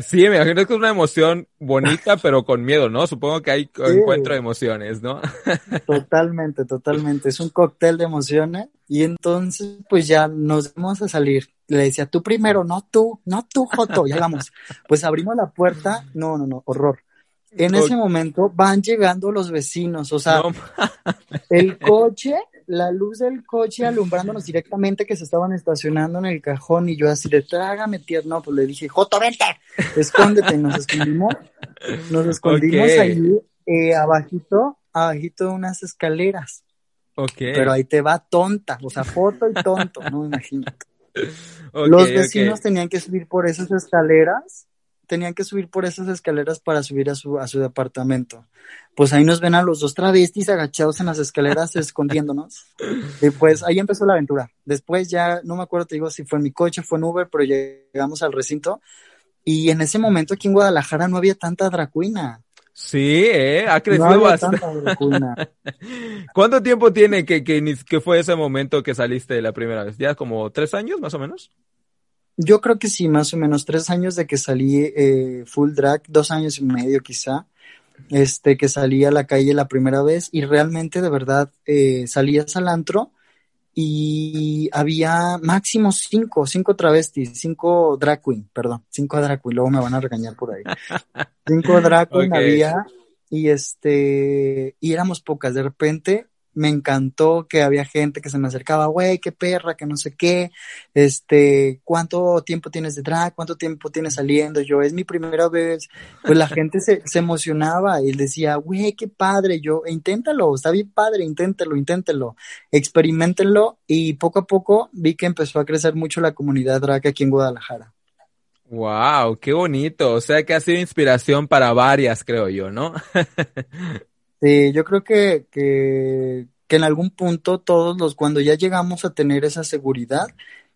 Sí, me imagino que es una emoción bonita, pero con miedo, ¿no? Supongo que hay encuentro de emociones, ¿no? Totalmente, totalmente. Es un cóctel de emociones. Y entonces, pues ya nos vamos a salir. Le decía, tú primero, no tú, no tú, Joto, ya vamos. Pues abrimos la puerta. No, no, no, horror. En ese momento van llegando los vecinos, o sea, el coche la luz del coche alumbrándonos directamente que se estaban estacionando en el cajón y yo así de trágame tierno, pues le dije, Joto, vente, escóndete, nos escondimos, nos escondimos ahí, eh, abajito, abajito de unas escaleras. Ok. Pero ahí te va tonta, o sea, foto y tonto, no me imagino. Los vecinos tenían que subir por esas escaleras tenían que subir por esas escaleras para subir a su, a su departamento. Pues ahí nos ven a los dos travestis agachados en las escaleras escondiéndonos. Y pues ahí empezó la aventura. Después ya, no me acuerdo, te digo si fue en mi coche, fue en Uber, pero llegamos al recinto. Y en ese momento aquí en Guadalajara no había tanta dracuina. Sí, eh, ha crecido bastante. ¿Cuánto tiempo tiene que, que, que fue ese momento que saliste la primera vez? ¿Ya como tres años más o menos? Yo creo que sí, más o menos tres años de que salí eh, full drag, dos años y medio quizá, este, que salí a la calle la primera vez y realmente de verdad eh, salí al antro y había máximo cinco, cinco travestis, cinco drag queen, perdón, cinco drag queen, luego me van a regañar por ahí. Cinco drag queen había y este, y éramos pocas, de repente me encantó que había gente que se me acercaba, güey, qué perra, que no sé qué, este, ¿cuánto tiempo tienes de drag? ¿Cuánto tiempo tienes saliendo? Yo, es mi primera vez. Pues la gente se, se emocionaba y decía, güey, qué padre, yo, inténtalo, está bien padre, inténtalo, inténtalo, experimentenlo y poco a poco vi que empezó a crecer mucho la comunidad drag aquí en Guadalajara. Wow, qué bonito. O sea que ha sido inspiración para varias, creo yo, ¿no? Sí, yo creo que, que, que en algún punto todos los, cuando ya llegamos a tener esa seguridad,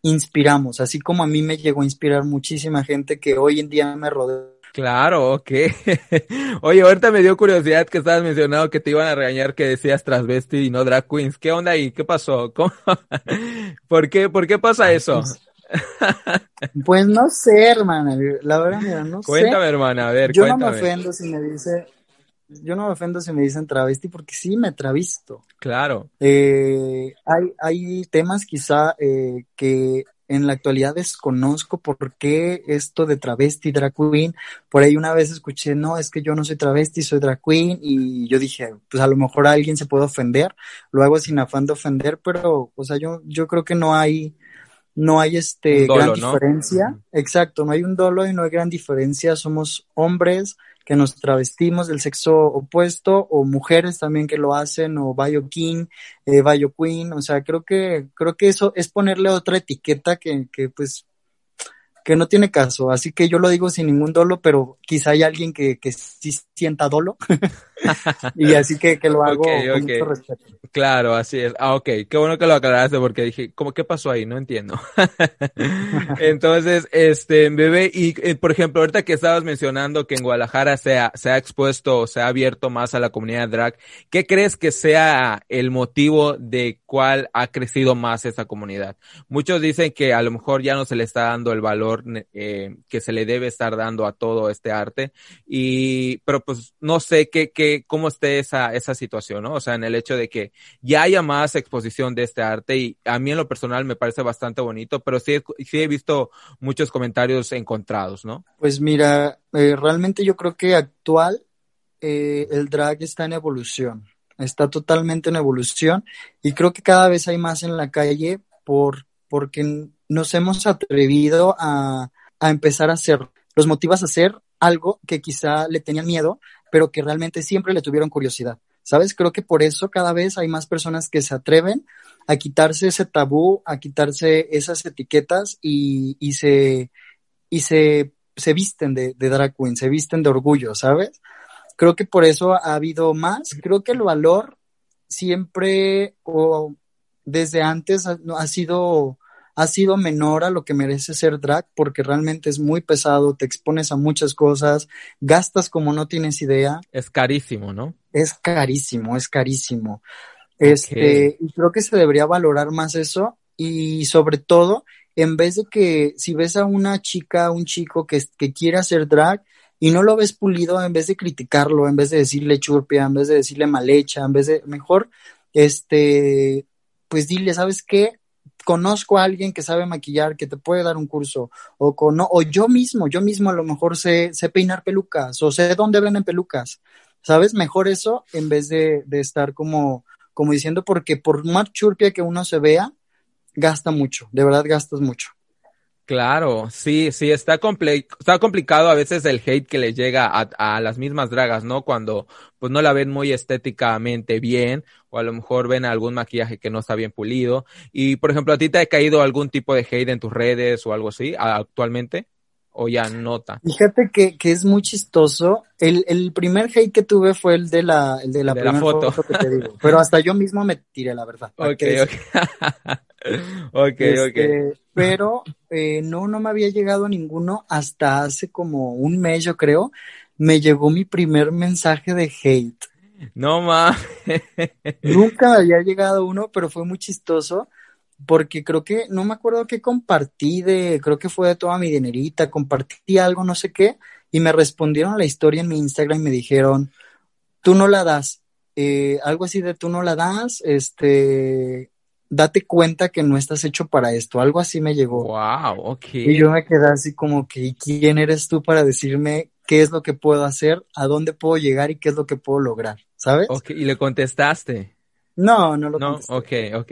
inspiramos, así como a mí me llegó a inspirar muchísima gente que hoy en día me rodea. Claro, ok. Oye, ahorita me dio curiosidad que estabas mencionando que te iban a regañar que decías transvesti y no drag queens. ¿Qué onda ahí? ¿Qué pasó? ¿Cómo? ¿Por qué, por qué pasa eso? Pues no sé, hermana. La verdad, mira, no sé. Cuéntame, hermana, a ver, Yo cuéntame. no me ofendo si me dice, yo no me ofendo si me dicen travesti porque sí me travisto. Claro. Eh, hay, hay temas quizá eh, que en la actualidad desconozco por qué esto de travesti, drag queen. Por ahí una vez escuché, no, es que yo no soy travesti, soy drag queen. Y yo dije, pues a lo mejor alguien se puede ofender. Lo hago sin afán de ofender, pero, o sea, yo, yo creo que no hay, no hay este dolo, gran ¿no? diferencia. Exacto, no hay un dolo y no hay gran diferencia. Somos hombres que nos travestimos del sexo opuesto o mujeres también que lo hacen o Bayo King, eh, Bayo Queen, o sea, creo que creo que eso es ponerle otra etiqueta que, que pues que no tiene caso, así que yo lo digo sin ningún dolo, pero quizá hay alguien que, que sí sienta dolo y así que, que lo hago con ok. mucho respeto. Claro, así es. Ah, ok, qué bueno que lo aclaraste porque dije, ¿cómo qué pasó ahí? No entiendo. Entonces, este, bebé, y eh, por ejemplo, ahorita que estabas mencionando que en Guadalajara se ha, se ha expuesto o se ha abierto más a la comunidad drag, ¿qué crees que sea el motivo de cuál ha crecido más esta comunidad? Muchos dicen que a lo mejor ya no se le está dando el valor eh, que se le debe estar dando a todo este arte, y, pero pues no sé qué, qué, cómo esté esa, esa situación, ¿no? O sea, en el hecho de que ya haya más exposición de este arte y a mí en lo personal me parece bastante bonito, pero sí, sí he visto muchos comentarios encontrados, ¿no? Pues mira, eh, realmente yo creo que actual eh, el drag está en evolución, está totalmente en evolución y creo que cada vez hay más en la calle por, porque nos hemos atrevido a, a empezar a hacer, los motivas a hacer algo que quizá le tenían miedo, pero que realmente siempre le tuvieron curiosidad. ¿Sabes? Creo que por eso cada vez hay más personas que se atreven a quitarse ese tabú, a quitarse esas etiquetas y, y se, y se, se visten de, de drag se visten de orgullo, ¿sabes? Creo que por eso ha habido más. Creo que el valor siempre o desde antes ha, ha sido ha sido menor a lo que merece ser drag porque realmente es muy pesado, te expones a muchas cosas, gastas como no tienes idea. Es carísimo, ¿no? Es carísimo, es carísimo. Este, creo que se debería valorar más eso y sobre todo, en vez de que si ves a una chica, un chico que, que quiere hacer drag y no lo ves pulido, en vez de criticarlo, en vez de decirle churpia, en vez de decirle mal hecha, en vez de, mejor, este, pues dile, ¿sabes qué? Conozco a alguien que sabe maquillar, que te puede dar un curso, o, con, o yo mismo, yo mismo a lo mejor sé, sé peinar pelucas, o sé dónde venden pelucas, ¿sabes? Mejor eso en vez de, de estar como, como diciendo, porque por más churpia que uno se vea, gasta mucho, de verdad gastas mucho. Claro, sí, sí, está, compli está complicado a veces el hate que le llega a, a, las mismas dragas, ¿no? Cuando pues no la ven muy estéticamente bien o a lo mejor ven algún maquillaje que no está bien pulido. Y por ejemplo, ¿a ti te ha caído algún tipo de hate en tus redes o algo así actualmente? ¿O ya nota? Fíjate que, que es muy chistoso. El, el, primer hate que tuve fue el de la, el de la, de la foto. foto. que te digo. Pero hasta yo mismo me tiré, la verdad. Ok, ok. ok, este, ok. Pero eh, no, no me había llegado ninguno hasta hace como un mes, yo creo. Me llegó mi primer mensaje de hate. No mames. Nunca me había llegado uno, pero fue muy chistoso porque creo que, no me acuerdo qué compartí de, creo que fue de toda mi dinerita, compartí algo, no sé qué, y me respondieron la historia en mi Instagram y me dijeron, tú no la das, eh, algo así de tú no la das, este, date cuenta que no estás hecho para esto, algo así me llegó. Wow, ok. Y yo me quedé así como que, ¿quién eres tú para decirme qué es lo que puedo hacer, a dónde puedo llegar y qué es lo que puedo lograr? ¿Sabes? Y le contestaste. No, no lo No, ok, ok.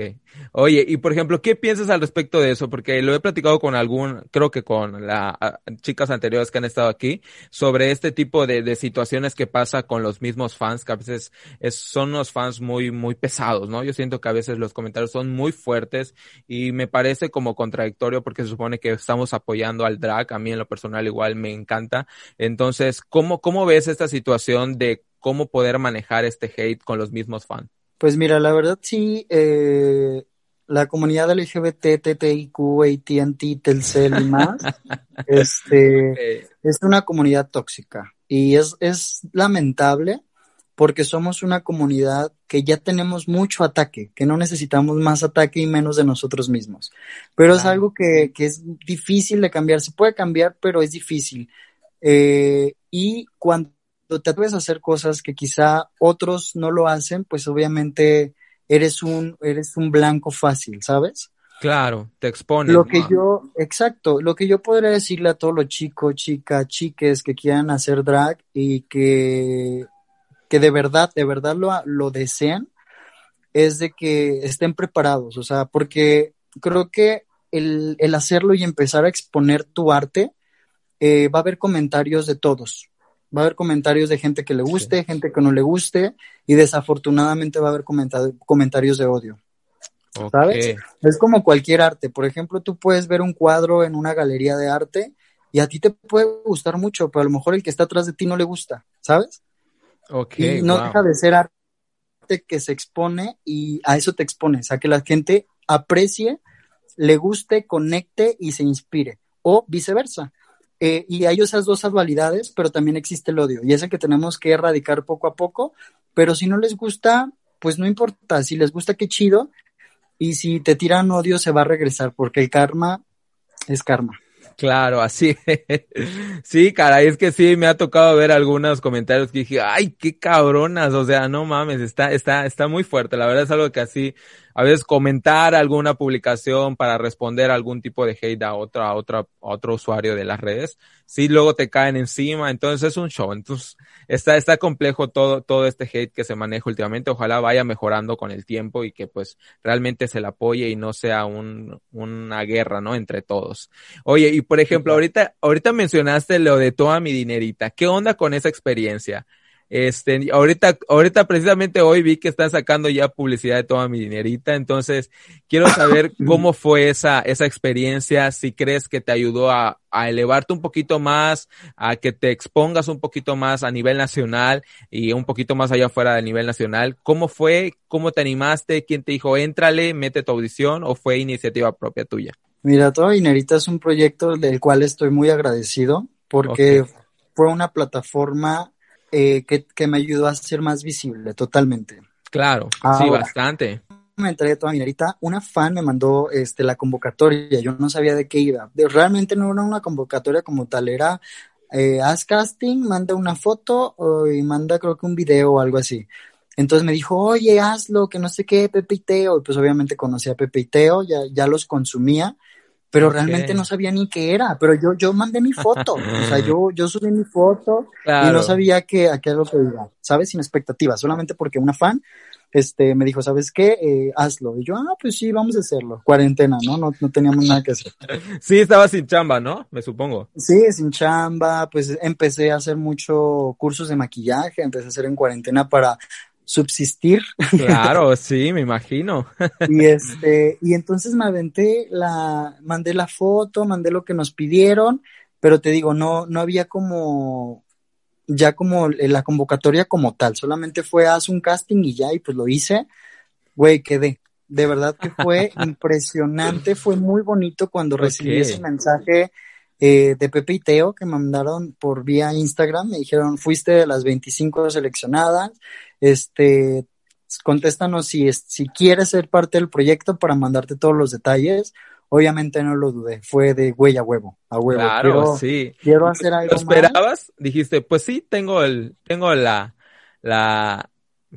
Oye, y por ejemplo, ¿qué piensas al respecto de eso? Porque lo he platicado con algún, creo que con las chicas anteriores que han estado aquí, sobre este tipo de, de, situaciones que pasa con los mismos fans, que a veces es, son unos fans muy, muy pesados, ¿no? Yo siento que a veces los comentarios son muy fuertes y me parece como contradictorio porque se supone que estamos apoyando al drag, a mí en lo personal igual me encanta. Entonces, ¿cómo, cómo ves esta situación de cómo poder manejar este hate con los mismos fans? Pues mira, la verdad sí, eh, la comunidad LGBT, TTIQ, AT&T, Telcel y más, este, es una comunidad tóxica y es, es lamentable porque somos una comunidad que ya tenemos mucho ataque, que no necesitamos más ataque y menos de nosotros mismos. Pero es algo que, que, es difícil de cambiar, se puede cambiar, pero es difícil. Eh, y cuando te atreves a hacer cosas que quizá otros no lo hacen, pues obviamente eres un, eres un blanco fácil, ¿sabes? Claro, te expones. Lo que yo, exacto, lo que yo podría decirle a todos los chicos, chicas, chiques que quieran hacer drag y que, que de verdad, de verdad lo, lo desean, es de que estén preparados, o sea, porque creo que el, el hacerlo y empezar a exponer tu arte, eh, va a haber comentarios de todos, va a haber comentarios de gente que le guste, sí. gente que no le guste, y desafortunadamente va a haber comentarios de odio. Okay. ¿Sabes? Es como cualquier arte. Por ejemplo, tú puedes ver un cuadro en una galería de arte y a ti te puede gustar mucho, pero a lo mejor el que está atrás de ti no le gusta, ¿sabes? Okay, y no wow. deja de ser arte que se expone y a eso te expones, a que la gente aprecie, le guste, conecte y se inspire, o viceversa. Eh, y hay esas dos dualidades, pero también existe el odio, y es el que tenemos que erradicar poco a poco, pero si no les gusta, pues no importa, si les gusta, qué chido, y si te tiran odio, se va a regresar, porque el karma es karma. Claro, así. sí, caray, es que sí, me ha tocado ver algunos comentarios que dije, ay, qué cabronas, o sea, no mames, está, está, está muy fuerte. La verdad es algo que así, a veces comentar alguna publicación para responder algún tipo de hate a otro, a otro, a otro usuario de las redes, sí, luego te caen encima, entonces es un show. Entonces, está, está complejo todo, todo este hate que se maneja últimamente. Ojalá vaya mejorando con el tiempo y que pues realmente se le apoye y no sea un, una guerra, ¿no? Entre todos. Oye, y por ejemplo, ahorita, ahorita mencionaste lo de toda mi dinerita. ¿Qué onda con esa experiencia? Este, ahorita, ahorita precisamente hoy vi que están sacando ya publicidad de toda mi dinerita, entonces quiero saber cómo fue esa, esa experiencia, si crees que te ayudó a, a elevarte un poquito más, a que te expongas un poquito más a nivel nacional y un poquito más allá afuera del nivel nacional. ¿Cómo fue? ¿Cómo te animaste? ¿Quién te dijo, éntrale, mete tu audición o fue iniciativa propia tuya? Mira, Toda Dinerita es un proyecto del cual estoy muy agradecido porque okay. fue una plataforma eh, que, que, me ayudó a ser más visible totalmente. Claro, Ahora, sí, bastante. Me entré toda minerita, una fan me mandó este, la convocatoria, yo no sabía de qué iba. Realmente no era una convocatoria como tal, era eh, haz casting, manda una foto o, y manda creo que un video o algo así. Entonces me dijo, oye, hazlo, que no sé qué, Pepe y Teo. Y pues obviamente conocí a Pepe y Teo, ya, ya los consumía pero okay. realmente no sabía ni qué era, pero yo, yo mandé mi foto, o sea, yo, yo subí mi foto claro. y no sabía que, a qué era lo que iba, ¿sabes? Sin expectativas, solamente porque una fan este, me dijo, ¿sabes qué? Eh, hazlo. Y yo, ah, pues sí, vamos a hacerlo. Cuarentena, ¿no? ¿no? No teníamos nada que hacer. Sí, estaba sin chamba, ¿no? Me supongo. Sí, sin chamba, pues empecé a hacer mucho cursos de maquillaje, empecé a hacer en cuarentena para subsistir. Claro, sí, me imagino. y este, y entonces me aventé la, mandé la foto, mandé lo que nos pidieron, pero te digo, no, no había como, ya como la convocatoria como tal, solamente fue haz un casting y ya, y pues lo hice, güey, quedé. De verdad que fue impresionante, fue muy bonito cuando okay. recibí ese mensaje eh, de Pepe y Teo que me mandaron por vía Instagram, me dijeron, fuiste de las 25 seleccionadas, este, contéstanos si, si quieres ser parte del proyecto para mandarte todos los detalles. Obviamente no lo dudé, fue de güey a huevo, a huevo. Claro, quiero, sí. Quiero hacer algo ¿Lo esperabas? Dijiste, pues sí, tengo el, tengo la, la,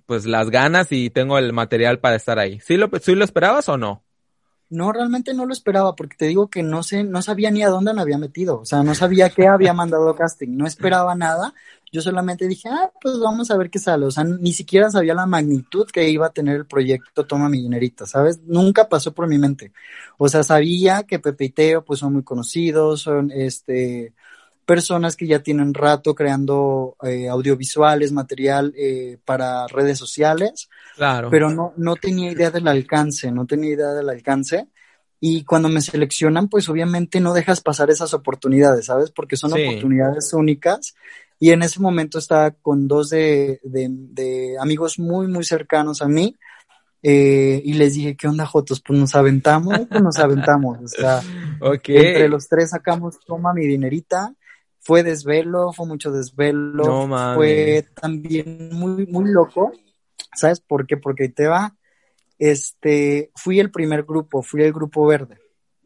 pues las ganas y tengo el material para estar ahí. ¿Sí lo, sí lo esperabas o no? No, realmente no lo esperaba, porque te digo que no sé, no sabía ni a dónde me había metido, o sea, no sabía qué había mandado casting, no esperaba nada, yo solamente dije, ah, pues vamos a ver qué sale, o sea, ni siquiera sabía la magnitud que iba a tener el proyecto Toma mi dinerita, ¿sabes? Nunca pasó por mi mente, o sea, sabía que Pepe y Teo, pues son muy conocidos, son, este, personas que ya tienen rato creando eh, audiovisuales, material eh, para redes sociales. Claro. Pero no, no tenía idea del alcance, no tenía idea del alcance. Y cuando me seleccionan, pues obviamente no dejas pasar esas oportunidades, ¿sabes? Porque son oportunidades únicas. Y en ese momento estaba con dos de, de, de amigos muy, muy cercanos a mí. Eh, y les dije, ¿qué onda, Jotos? Pues nos aventamos, pues nos aventamos. O sea, entre los tres sacamos, toma mi dinerita fue desvelo, fue mucho desvelo, fue también muy, muy loco. ¿Sabes por qué? Porque te va, este, fui el primer grupo, fui el grupo verde.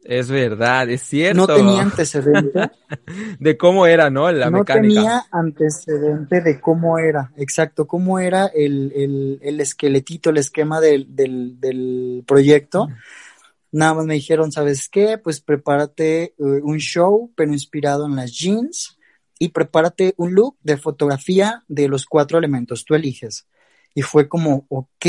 Es verdad, es cierto. No tenía antecedente. de cómo era, ¿no? La no tenía antecedente de cómo era, exacto, cómo era el, el, el esqueletito, el esquema del, del, del proyecto. Nada más me dijeron, ¿sabes qué? Pues prepárate eh, un show, pero inspirado en las jeans, y prepárate un look de fotografía de los cuatro elementos, tú eliges. Y fue como, ok,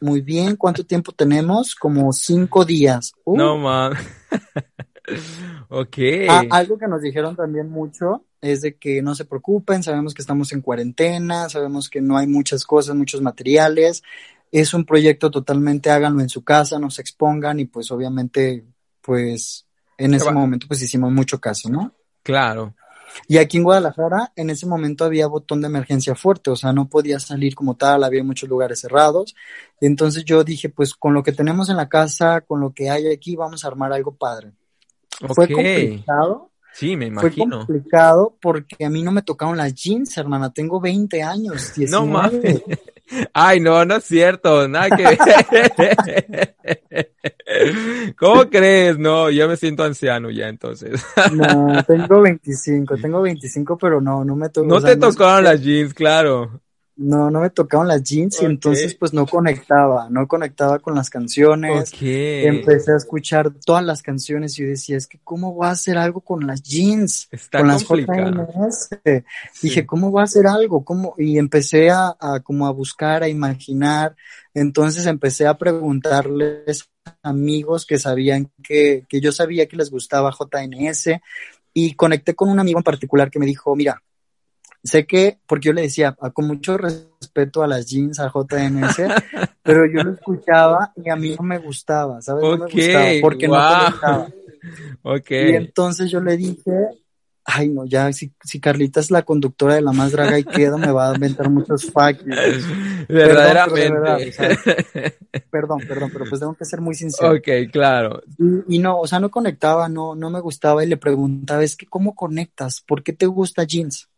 muy bien, ¿cuánto tiempo tenemos? Como cinco días. Uh. No, man. ok. Ah, algo que nos dijeron también mucho es de que no se preocupen, sabemos que estamos en cuarentena, sabemos que no hay muchas cosas, muchos materiales, es un proyecto totalmente háganlo en su casa, no se expongan y pues obviamente pues en ese momento pues hicimos mucho caso, ¿no? Claro. Y aquí en Guadalajara en ese momento había botón de emergencia fuerte, o sea, no podía salir como tal, había muchos lugares cerrados. Y entonces yo dije, pues con lo que tenemos en la casa, con lo que hay aquí, vamos a armar algo padre. Fue complicado. Sí, me imagino. Fue complicado porque a mí no me tocaron las jeans, hermana. Tengo 20 años. 19. No mames. Ay, no, no es cierto, nada que ¿Cómo crees? No, yo me siento anciano ya entonces. No, tengo 25, tengo 25, pero no, no me tocó. No te tocaron las jeans, claro no, no me tocaban las jeans y entonces pues no conectaba, no conectaba con las canciones. Empecé a escuchar todas las canciones y yo decía, es que ¿cómo voy a hacer algo con las jeans? con las JNS. Dije, ¿cómo voy a hacer algo? ¿Cómo? Y empecé a, a, como a buscar, a imaginar. Entonces empecé a preguntarles a amigos que sabían que, que yo sabía que les gustaba JNS y conecté con un amigo en particular que me dijo, mira, sé que, porque yo le decía, ah, con mucho respeto a las jeans, a JNS, pero yo lo escuchaba y a mí no me gustaba, ¿sabes? No me gustaba porque no conectaba. Ok. Y entonces yo le dije, ay no, ya, si, si Carlita es la conductora de la más draga y queda, me va a inventar muchos fuck Verdaderamente. Perdón, perdón, pero pues tengo que ser muy sincero. Ok, claro. Y, y, no, o sea, no conectaba, no, no me gustaba y le preguntaba, es que ¿cómo conectas? ¿Por qué te gusta jeans?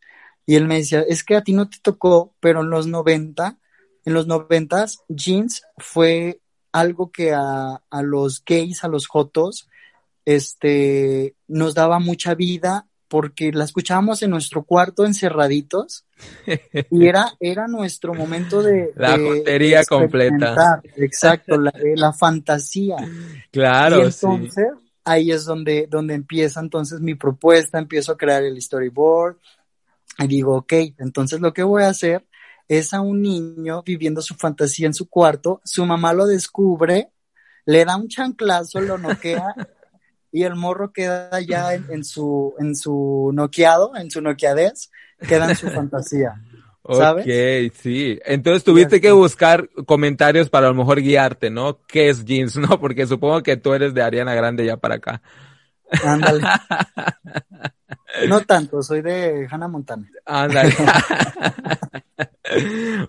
Y él me decía, es que a ti no te tocó, pero en los 90, en los 90 jeans fue algo que a, a los gays, a los jotos, este, nos daba mucha vida porque la escuchábamos en nuestro cuarto encerraditos y era, era nuestro momento de... La jotería completa. Exacto, la, la, fantasía. Claro. Y entonces ahí es donde, donde empieza entonces mi propuesta, empiezo a crear el storyboard, y digo, ok, entonces lo que voy a hacer es a un niño viviendo su fantasía en su cuarto, su mamá lo descubre, le da un chanclazo, lo noquea y el morro queda ya en, su en su noqueado, en su noqueadez, queda en su fantasía. ¿Sabes? Ok, sí. Entonces tuviste que buscar comentarios para a lo mejor guiarte, ¿no? ¿Qué es jeans, no? Porque supongo que tú eres de Ariana Grande ya para acá. Ándale. No tanto, soy de Hannah Montana. Ándale.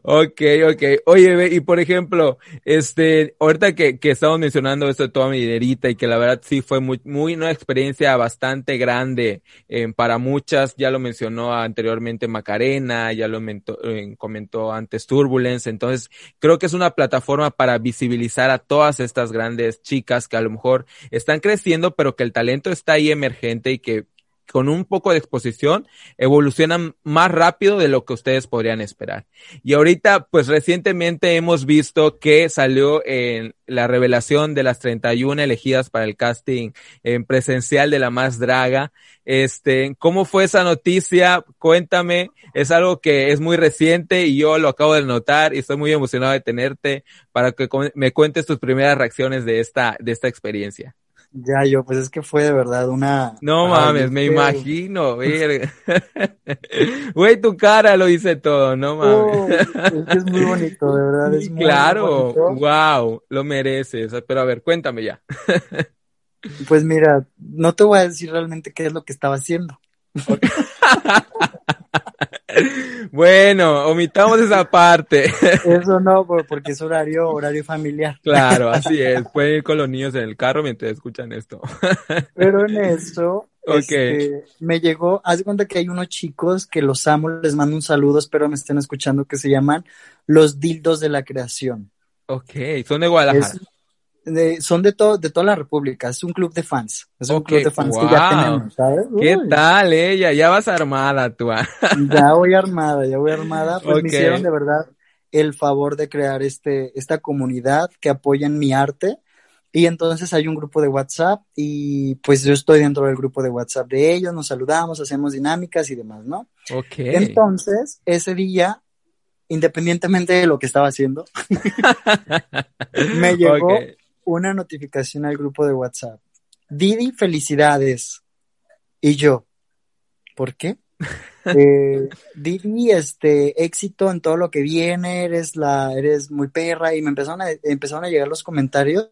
ok, ok. Oye, y por ejemplo, este, ahorita que, que estamos mencionando esto de toda mi dinerita y que la verdad sí fue muy, muy una experiencia bastante grande eh, para muchas, ya lo mencionó anteriormente Macarena, ya lo eh, comentó antes Turbulence, entonces creo que es una plataforma para visibilizar a todas estas grandes chicas que a lo mejor están creciendo, pero que el talento está ahí emergente y que con un poco de exposición evolucionan más rápido de lo que ustedes podrían esperar. Y ahorita, pues recientemente hemos visto que salió en la revelación de las 31 elegidas para el casting en presencial de la más draga. Este, ¿cómo fue esa noticia? Cuéntame, es algo que es muy reciente y yo lo acabo de notar y estoy muy emocionado de tenerte para que me cuentes tus primeras reacciones de esta, de esta experiencia. Ya, yo, pues es que fue de verdad una. No mames, me imagino, Güey, tu cara lo hice todo, no mames. es, muy bonito, de verdad. Es claro, wow, lo mereces. Pero a ver, cuéntame ya. pues mira, no te voy a decir realmente qué es lo que estaba haciendo. Bueno, omitamos esa parte. Eso no, porque es horario, horario familiar. Claro, así es. Pueden ir con los niños en el carro mientras escuchan esto. Pero en eso, este, me llegó, haz de cuenta que hay unos chicos que los amo, les mando un saludo, espero me estén escuchando, que se llaman Los Dildos de la Creación. Ok, son de Guadalajara son de, todo de toda la República, es un club de fans. Es un club de fans que ya tenemos, ¿sabes? ¿Qué tal, ella? Ya vas armada tú. Ya voy armada, ya voy armada. Pues me hicieron de verdad el favor de crear este, esta comunidad que apoya en mi arte. Y entonces hay un grupo de WhatsApp y pues yo estoy dentro del grupo de WhatsApp de ellos, nos saludamos, hacemos dinámicas y demás, ¿no? Ok. Entonces, ese día, independientemente de lo que estaba haciendo, me llegó una notificación al grupo de WhatsApp. Didi, felicidades. Y yo, ¿por qué? eh, Didi, este, éxito en todo lo que viene, eres la, eres muy perra, y me empezaron a, empezaron a llegar los comentarios,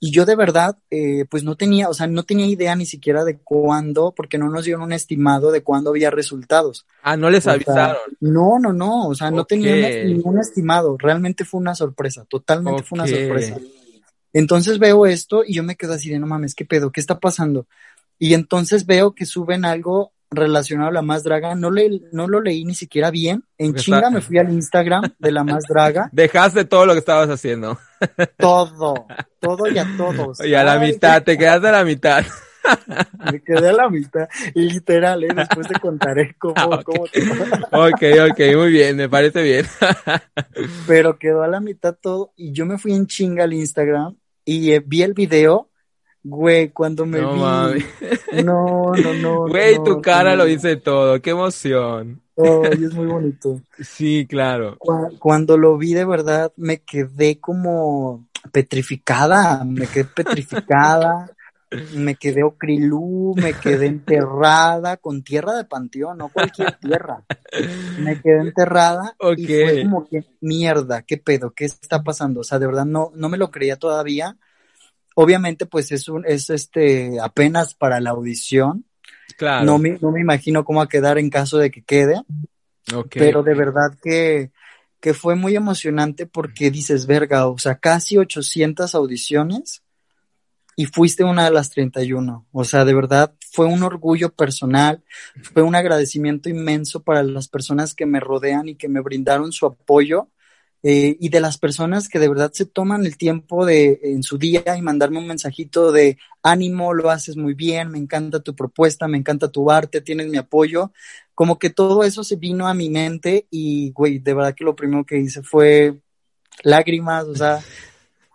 y yo de verdad, eh, pues no tenía, o sea, no tenía idea ni siquiera de cuándo, porque no nos dieron un estimado de cuándo había resultados. Ah, no les avisaron. no, no, no, o sea, no teníamos ningún estimado, realmente fue una sorpresa, totalmente fue una sorpresa. Entonces veo esto y yo me quedo así de no mames, ¿qué pedo? ¿Qué está pasando? Y entonces veo que suben algo relacionado a la más draga. No, le, no lo leí ni siquiera bien. En chinga me fui al Instagram de la más draga. Dejaste todo lo que estabas haciendo. Todo, todo y a todos. Y a la mitad, te quedaste a la mitad. Me quedé a la mitad, literal, ¿eh? después te contaré cómo, ah, cómo Ok, ok, muy bien, me parece bien. Pero quedó a la mitad todo y yo me fui en chinga al Instagram y eh, vi el video, güey, cuando me vi. No, no, no. Güey, tu cara lo dice todo, qué emoción. Ay, es muy bonito. Sí, claro. Cuando lo vi de verdad, me quedé como petrificada, me quedé petrificada, me quedé ocrilú, me quedé enterrada con tierra de panteón, no cualquier tierra. Me quedé enterrada y fue como que mierda, qué pedo, qué está pasando. O sea, de verdad no, no me lo creía todavía. Obviamente, pues es un, es este apenas para la audición. Claro. No me, no me imagino cómo va a quedar en caso de que quede. Pero de verdad que, que fue muy emocionante porque dices, verga, o sea, casi 800 audiciones y fuiste una de las 31. O sea, de verdad fue un orgullo personal, fue un agradecimiento inmenso para las personas que me rodean y que me brindaron su apoyo. Eh, y de las personas que de verdad se toman el tiempo de en su día y mandarme un mensajito de ánimo, lo haces muy bien, me encanta tu propuesta, me encanta tu arte, tienes mi apoyo. Como que todo eso se vino a mi mente y, güey, de verdad que lo primero que hice fue lágrimas, o sea,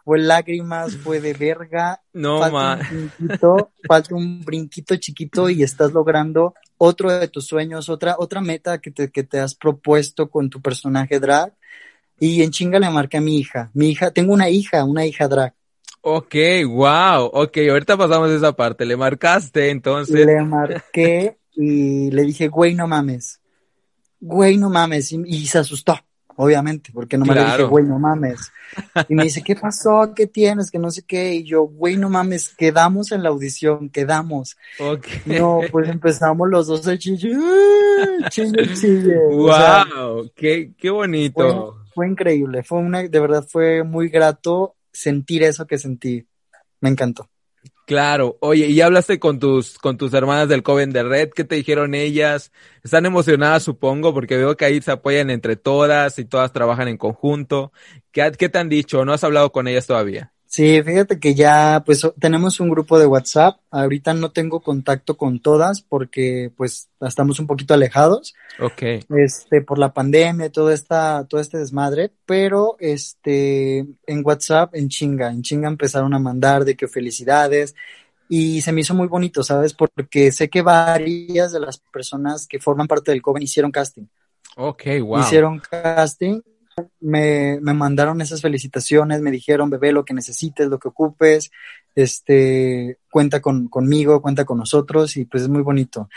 fue lágrimas, fue de verga. No, falta Un brinquito, falta un brinquito chiquito y estás logrando otro de tus sueños, otra, otra meta que te, que te has propuesto con tu personaje drag. Y en chinga le marqué a mi hija. Mi hija, tengo una hija, una hija drag. Ok, wow. Ok, ahorita pasamos esa parte. Le marcaste entonces. Le marqué y le dije, güey, no mames. Güey, no mames. y se asustó obviamente, porque no me dije, güey, no mames. Y me dice, ¿qué pasó? ¿Qué tienes? Que no sé qué. Y yo, güey, no mames, quedamos en la audición, quedamos. No, pues empezamos los dos a chille, chille, chille. Wow, qué, qué bonito. Fue, fue, increíble, fue una, de verdad fue muy grato sentir eso que sentí. Me encantó. Claro, oye, y hablaste con tus, con tus hermanas del Coven de Red, ¿qué te dijeron ellas? Están emocionadas, supongo, porque veo que ahí se apoyan entre todas y todas trabajan en conjunto. ¿Qué, qué te han dicho? ¿No has hablado con ellas todavía? Sí, fíjate que ya pues tenemos un grupo de WhatsApp. Ahorita no tengo contacto con todas porque pues estamos un poquito alejados. Ok. Este, por la pandemia todo esta, todo este desmadre, pero este, en WhatsApp, en chinga, en chinga empezaron a mandar de que felicidades y se me hizo muy bonito, ¿sabes? Porque sé que varias de las personas que forman parte del Coven hicieron casting. Ok, wow. Hicieron casting me, me mandaron esas felicitaciones, me dijeron, bebé, lo que necesites, lo que ocupes, este, cuenta con, conmigo, cuenta con nosotros y pues es muy bonito.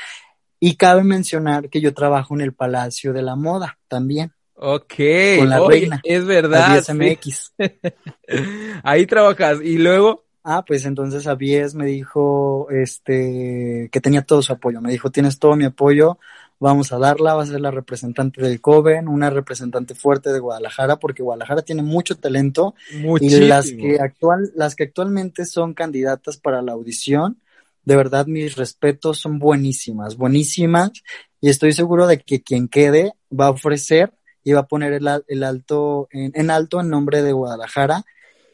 Y cabe mencionar que yo trabajo en el Palacio de la Moda también. Ok, con la reina. Es verdad. MX. Ahí trabajas y luego. Ah, pues entonces Avies me dijo, este, que tenía todo su apoyo. Me dijo, tienes todo mi apoyo, vamos a darla, va a ser la representante del Coven, una representante fuerte de Guadalajara, porque Guadalajara tiene mucho talento Muchísimo. y las que actual, las que actualmente son candidatas para la audición, de verdad mis respetos son buenísimas, buenísimas, y estoy seguro de que quien quede va a ofrecer y va a poner el, el alto, en, en alto en nombre de Guadalajara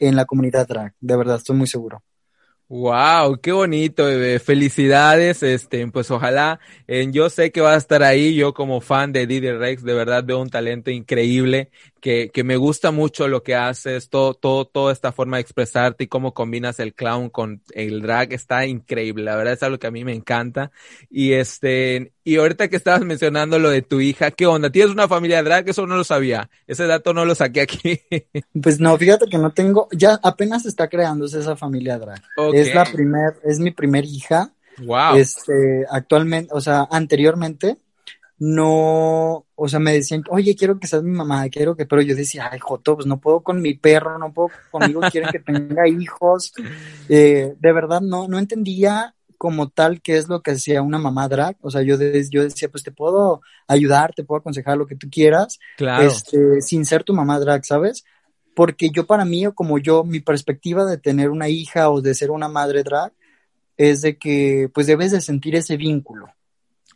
en la comunidad drag, de verdad, estoy muy seguro. Wow, qué bonito, bebé. Felicidades, este, pues ojalá, eh, yo sé que va a estar ahí, yo como fan de Didi Rex, de verdad veo un talento increíble, que, que me gusta mucho lo que haces, todo, todo, toda esta forma de expresarte y cómo combinas el clown con el drag, está increíble, la verdad es algo que a mí me encanta. Y este, y ahorita que estabas mencionando lo de tu hija, ¿qué onda? ¿Tienes una familia drag? Eso no lo sabía, ese dato no lo saqué aquí. Pues no, fíjate que no tengo, ya apenas está creándose esa familia drag. Okay. Es la primer, es mi primer hija. Wow. Este, actualmente, o sea, anteriormente, no, o sea, me decían, oye, quiero que seas mi mamá, quiero que, pero yo decía, ay, Joto, pues no puedo con mi perro, no puedo conmigo, quieren que tenga hijos. Eh, de verdad, no, no entendía como tal qué es lo que hacía una mamá drag. O sea, yo, de, yo decía, pues te puedo ayudar, te puedo aconsejar lo que tú quieras, claro. este, sin ser tu mamá drag, ¿sabes? Porque yo para mí, o como yo, mi perspectiva de tener una hija o de ser una madre drag, es de que pues debes de sentir ese vínculo.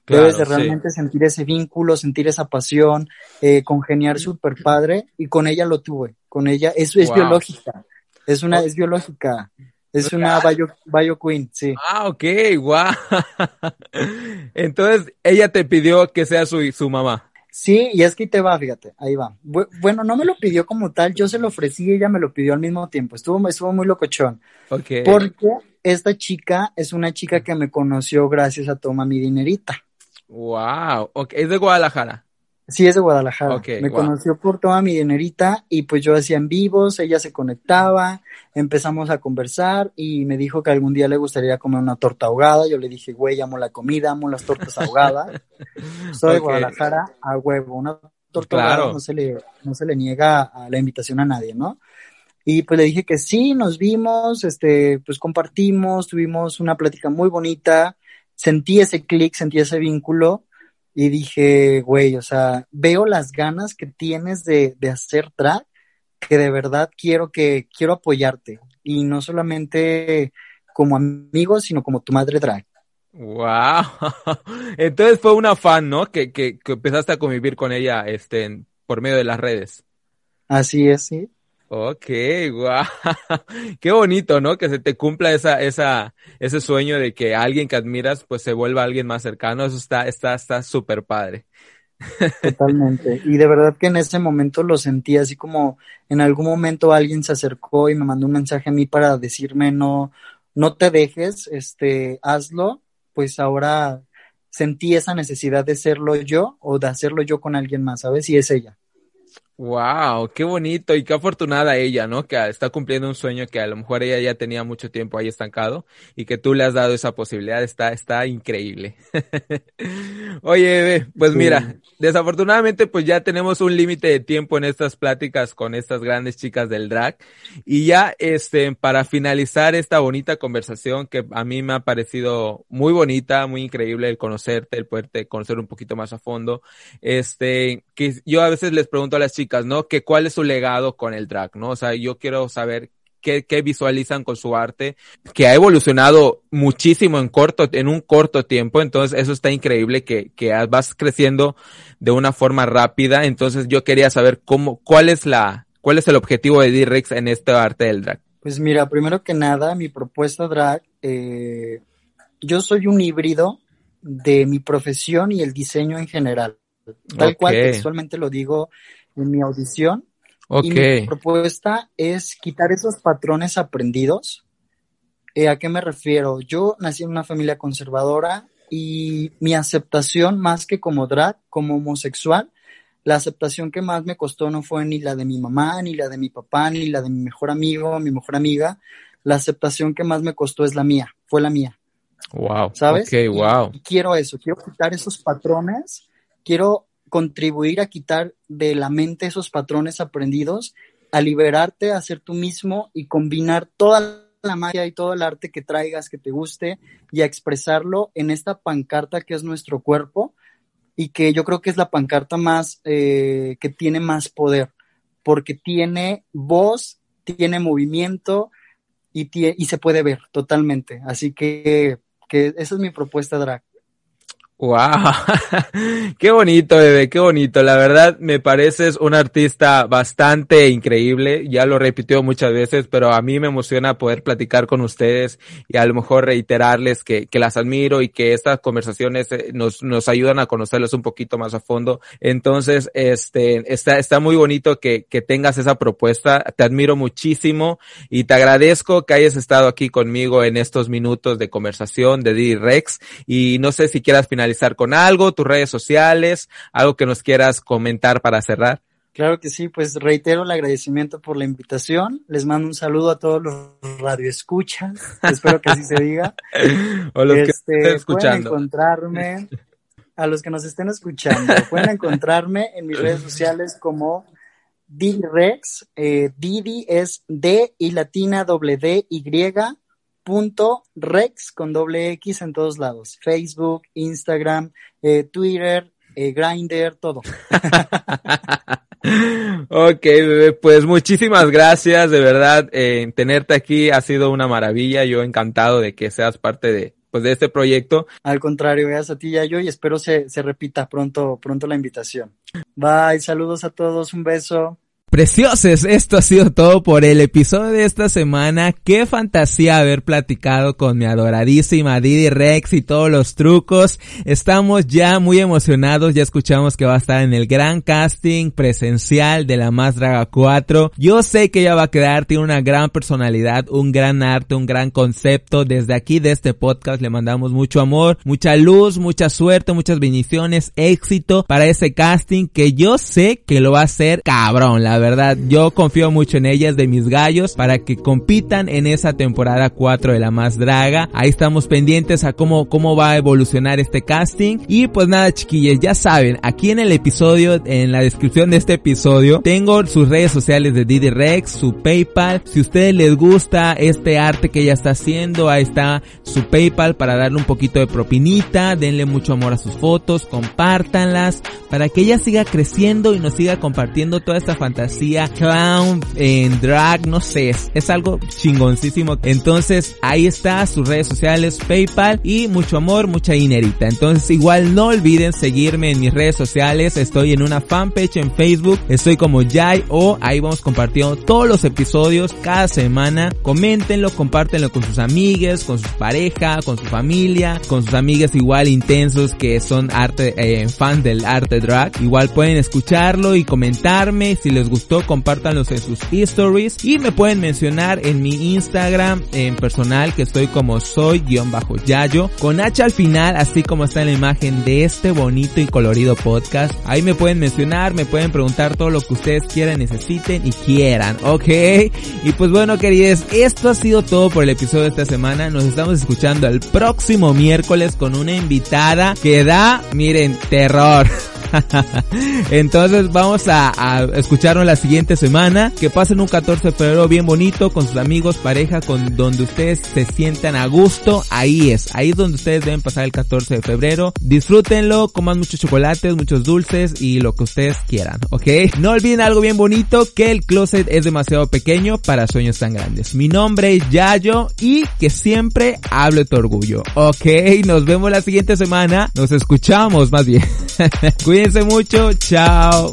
Claro, Debes de realmente sí. sentir ese vínculo, sentir esa pasión, eh, congeniar súper padre, y con ella lo tuve, con ella, eso es wow. biológica, es una, es biológica, es una bio, bio, queen, sí. Ah, ok, wow. Entonces, ella te pidió que sea su, su mamá. Sí, y es que te va, fíjate, ahí va. Bueno, no me lo pidió como tal, yo se lo ofrecí y ella me lo pidió al mismo tiempo. Estuvo, estuvo muy locochón. Ok. Porque esta chica es una chica que me conoció gracias a Toma mi dinerita. Wow, okay. es de Guadalajara. Sí, es de Guadalajara. Okay, me wow. conoció por Toma mi dinerita y pues yo hacía en vivos, ella se conectaba, empezamos a conversar y me dijo que algún día le gustaría comer una torta ahogada. Yo le dije, güey, amo la comida, amo las tortas ahogadas. Soy okay. de Guadalajara a huevo, una torta claro. ahogada no se, le, no se le niega a la invitación a nadie, ¿no? Y pues le dije que sí, nos vimos, este, pues compartimos, tuvimos una plática muy bonita, sentí ese clic, sentí ese vínculo y dije, güey, o sea, veo las ganas que tienes de, de hacer drag, que de verdad quiero que, quiero apoyarte. Y no solamente como amigo, sino como tu madre drag. Wow. Entonces fue una fan, ¿no? Que, que, que empezaste a convivir con ella, este, por medio de las redes. Así es, sí. Ok, wow. Qué bonito, ¿no? Que se te cumpla esa, esa, ese sueño de que alguien que admiras, pues se vuelva alguien más cercano. Eso está, está, está súper padre. Totalmente. Y de verdad que en ese momento lo sentí así como en algún momento alguien se acercó y me mandó un mensaje a mí para decirme no, no te dejes, este, hazlo. Pues ahora sentí esa necesidad de serlo yo o de hacerlo yo con alguien más, ¿sabes? Y es ella. Wow, qué bonito y qué afortunada ella, ¿no? Que está cumpliendo un sueño que a lo mejor ella ya tenía mucho tiempo ahí estancado y que tú le has dado esa posibilidad, está, está increíble. Oye, pues mira, desafortunadamente pues ya tenemos un límite de tiempo en estas pláticas con estas grandes chicas del drag y ya este, para finalizar esta bonita conversación que a mí me ha parecido muy bonita, muy increíble el conocerte, el poderte conocer un poquito más a fondo, este, que yo a veces les pregunto a las chicas, ¿no? Que cuál es su legado con el drag, ¿no? O sea, yo quiero saber qué, qué visualizan con su arte, que ha evolucionado muchísimo en corto, en un corto tiempo, entonces eso está increíble que, que vas creciendo de una forma rápida, entonces yo quería saber cómo, cuál es la, cuál es el objetivo de D-Rex en este arte del drag. Pues mira, primero que nada, mi propuesta drag, eh, yo soy un híbrido de mi profesión y el diseño en general. Tal cual textualmente lo digo en mi audición. Y mi propuesta es quitar esos patrones aprendidos. Eh, ¿A qué me refiero? Yo nací en una familia conservadora y mi aceptación, más que como drag, como homosexual, la aceptación que más me costó no fue ni la de mi mamá, ni la de mi papá, ni la de mi mejor amigo, mi mejor amiga. La aceptación que más me costó es la mía, fue la mía. Wow. ¿Sabes? Ok, wow. quiero eso, quiero quitar esos patrones, quiero contribuir a quitar de la mente esos patrones aprendidos, a liberarte, a ser tú mismo y combinar toda la magia y todo el arte que traigas, que te guste, y a expresarlo en esta pancarta que es nuestro cuerpo, y que yo creo que es la pancarta más, eh, que tiene más poder, porque tiene voz, tiene movimiento y, y se puede ver totalmente. Así que, que esa es mi propuesta, Drag. Wow, qué bonito, bebé, qué bonito. La verdad, me pareces un artista bastante increíble. Ya lo repitió muchas veces, pero a mí me emociona poder platicar con ustedes y a lo mejor reiterarles que, que las admiro y que estas conversaciones eh, nos, nos ayudan a conocerlos un poquito más a fondo. Entonces, este, está, está muy bonito que, que tengas esa propuesta. Te admiro muchísimo y te agradezco que hayas estado aquí conmigo en estos minutos de conversación de Didi Rex. Y no sé si quieras finalizar con algo, tus redes sociales, algo que nos quieras comentar para cerrar. Claro que sí, pues reitero el agradecimiento por la invitación. Les mando un saludo a todos los radioescuchas. Espero que así se diga. o los que este, estén escuchando. Pueden encontrarme, a los que nos estén escuchando, pueden encontrarme en mis redes sociales como Didi Rex. Eh, Didi es D y latina doble D Y punto Rex con doble X en todos lados. Facebook, Instagram, eh, Twitter, eh, Grinder, todo. ok, bebé, pues muchísimas gracias, de verdad, eh, tenerte aquí ha sido una maravilla, yo encantado de que seas parte de, pues de este proyecto. Al contrario, gracias a ti y a yo y espero se, se repita pronto, pronto la invitación. Bye, saludos a todos, un beso. Preciosos, esto ha sido todo por el episodio de esta semana. Qué fantasía haber platicado con mi adoradísima Didi Rex y todos los trucos. Estamos ya muy emocionados, ya escuchamos que va a estar en el gran casting presencial de la Más Draga 4. Yo sé que ella va a quedar, tiene una gran personalidad, un gran arte, un gran concepto. Desde aquí, de este podcast, le mandamos mucho amor, mucha luz, mucha suerte, muchas bendiciones, éxito para ese casting que yo sé que lo va a hacer cabrón, verdad. Yo confío mucho en ellas, de mis gallos, para que compitan en esa temporada 4 de la más draga. Ahí estamos pendientes a cómo, cómo va a evolucionar este casting. Y pues nada, chiquillos, ya saben, aquí en el episodio, en la descripción de este episodio, tengo sus redes sociales de Didi Rex, su PayPal. Si a ustedes les gusta este arte que ella está haciendo, ahí está su PayPal para darle un poquito de propinita. Denle mucho amor a sus fotos, compártanlas para que ella siga creciendo y nos siga compartiendo toda esta fantasía clown, en drag, no sé, es, algo chingoncísimo. Entonces ahí está sus redes sociales, PayPal y mucho amor, mucha dinerita. Entonces igual no olviden seguirme en mis redes sociales, estoy en una fanpage en Facebook, estoy como Jai o ahí vamos compartiendo todos los episodios cada semana. Coméntenlo, compártenlo con sus amigas, con sus parejas, con su familia, con sus amigas igual intensos que son arte, eh, fan del arte drag. Igual pueden escucharlo y comentarme si les gusta compártanlos en sus stories y me pueden mencionar en mi Instagram en personal que estoy como soy-yayo con H al final así como está en la imagen de este bonito y colorido podcast. Ahí me pueden mencionar, me pueden preguntar todo lo que ustedes quieran, necesiten y quieran, ¿ok? Y pues bueno queridos, esto ha sido todo por el episodio de esta semana. Nos estamos escuchando el próximo miércoles con una invitada que da, miren, terror. Entonces vamos a, a, escucharnos la siguiente semana. Que pasen un 14 de febrero bien bonito con sus amigos, pareja, con donde ustedes se sientan a gusto. Ahí es, ahí es donde ustedes deben pasar el 14 de febrero. Disfrútenlo, coman muchos chocolates, muchos dulces y lo que ustedes quieran, ¿ok? No olviden algo bien bonito, que el closet es demasiado pequeño para sueños tan grandes. Mi nombre es Yayo y que siempre hable tu orgullo, ¿ok? Nos vemos la siguiente semana, nos escuchamos más bien. Cuídense mucho, chao.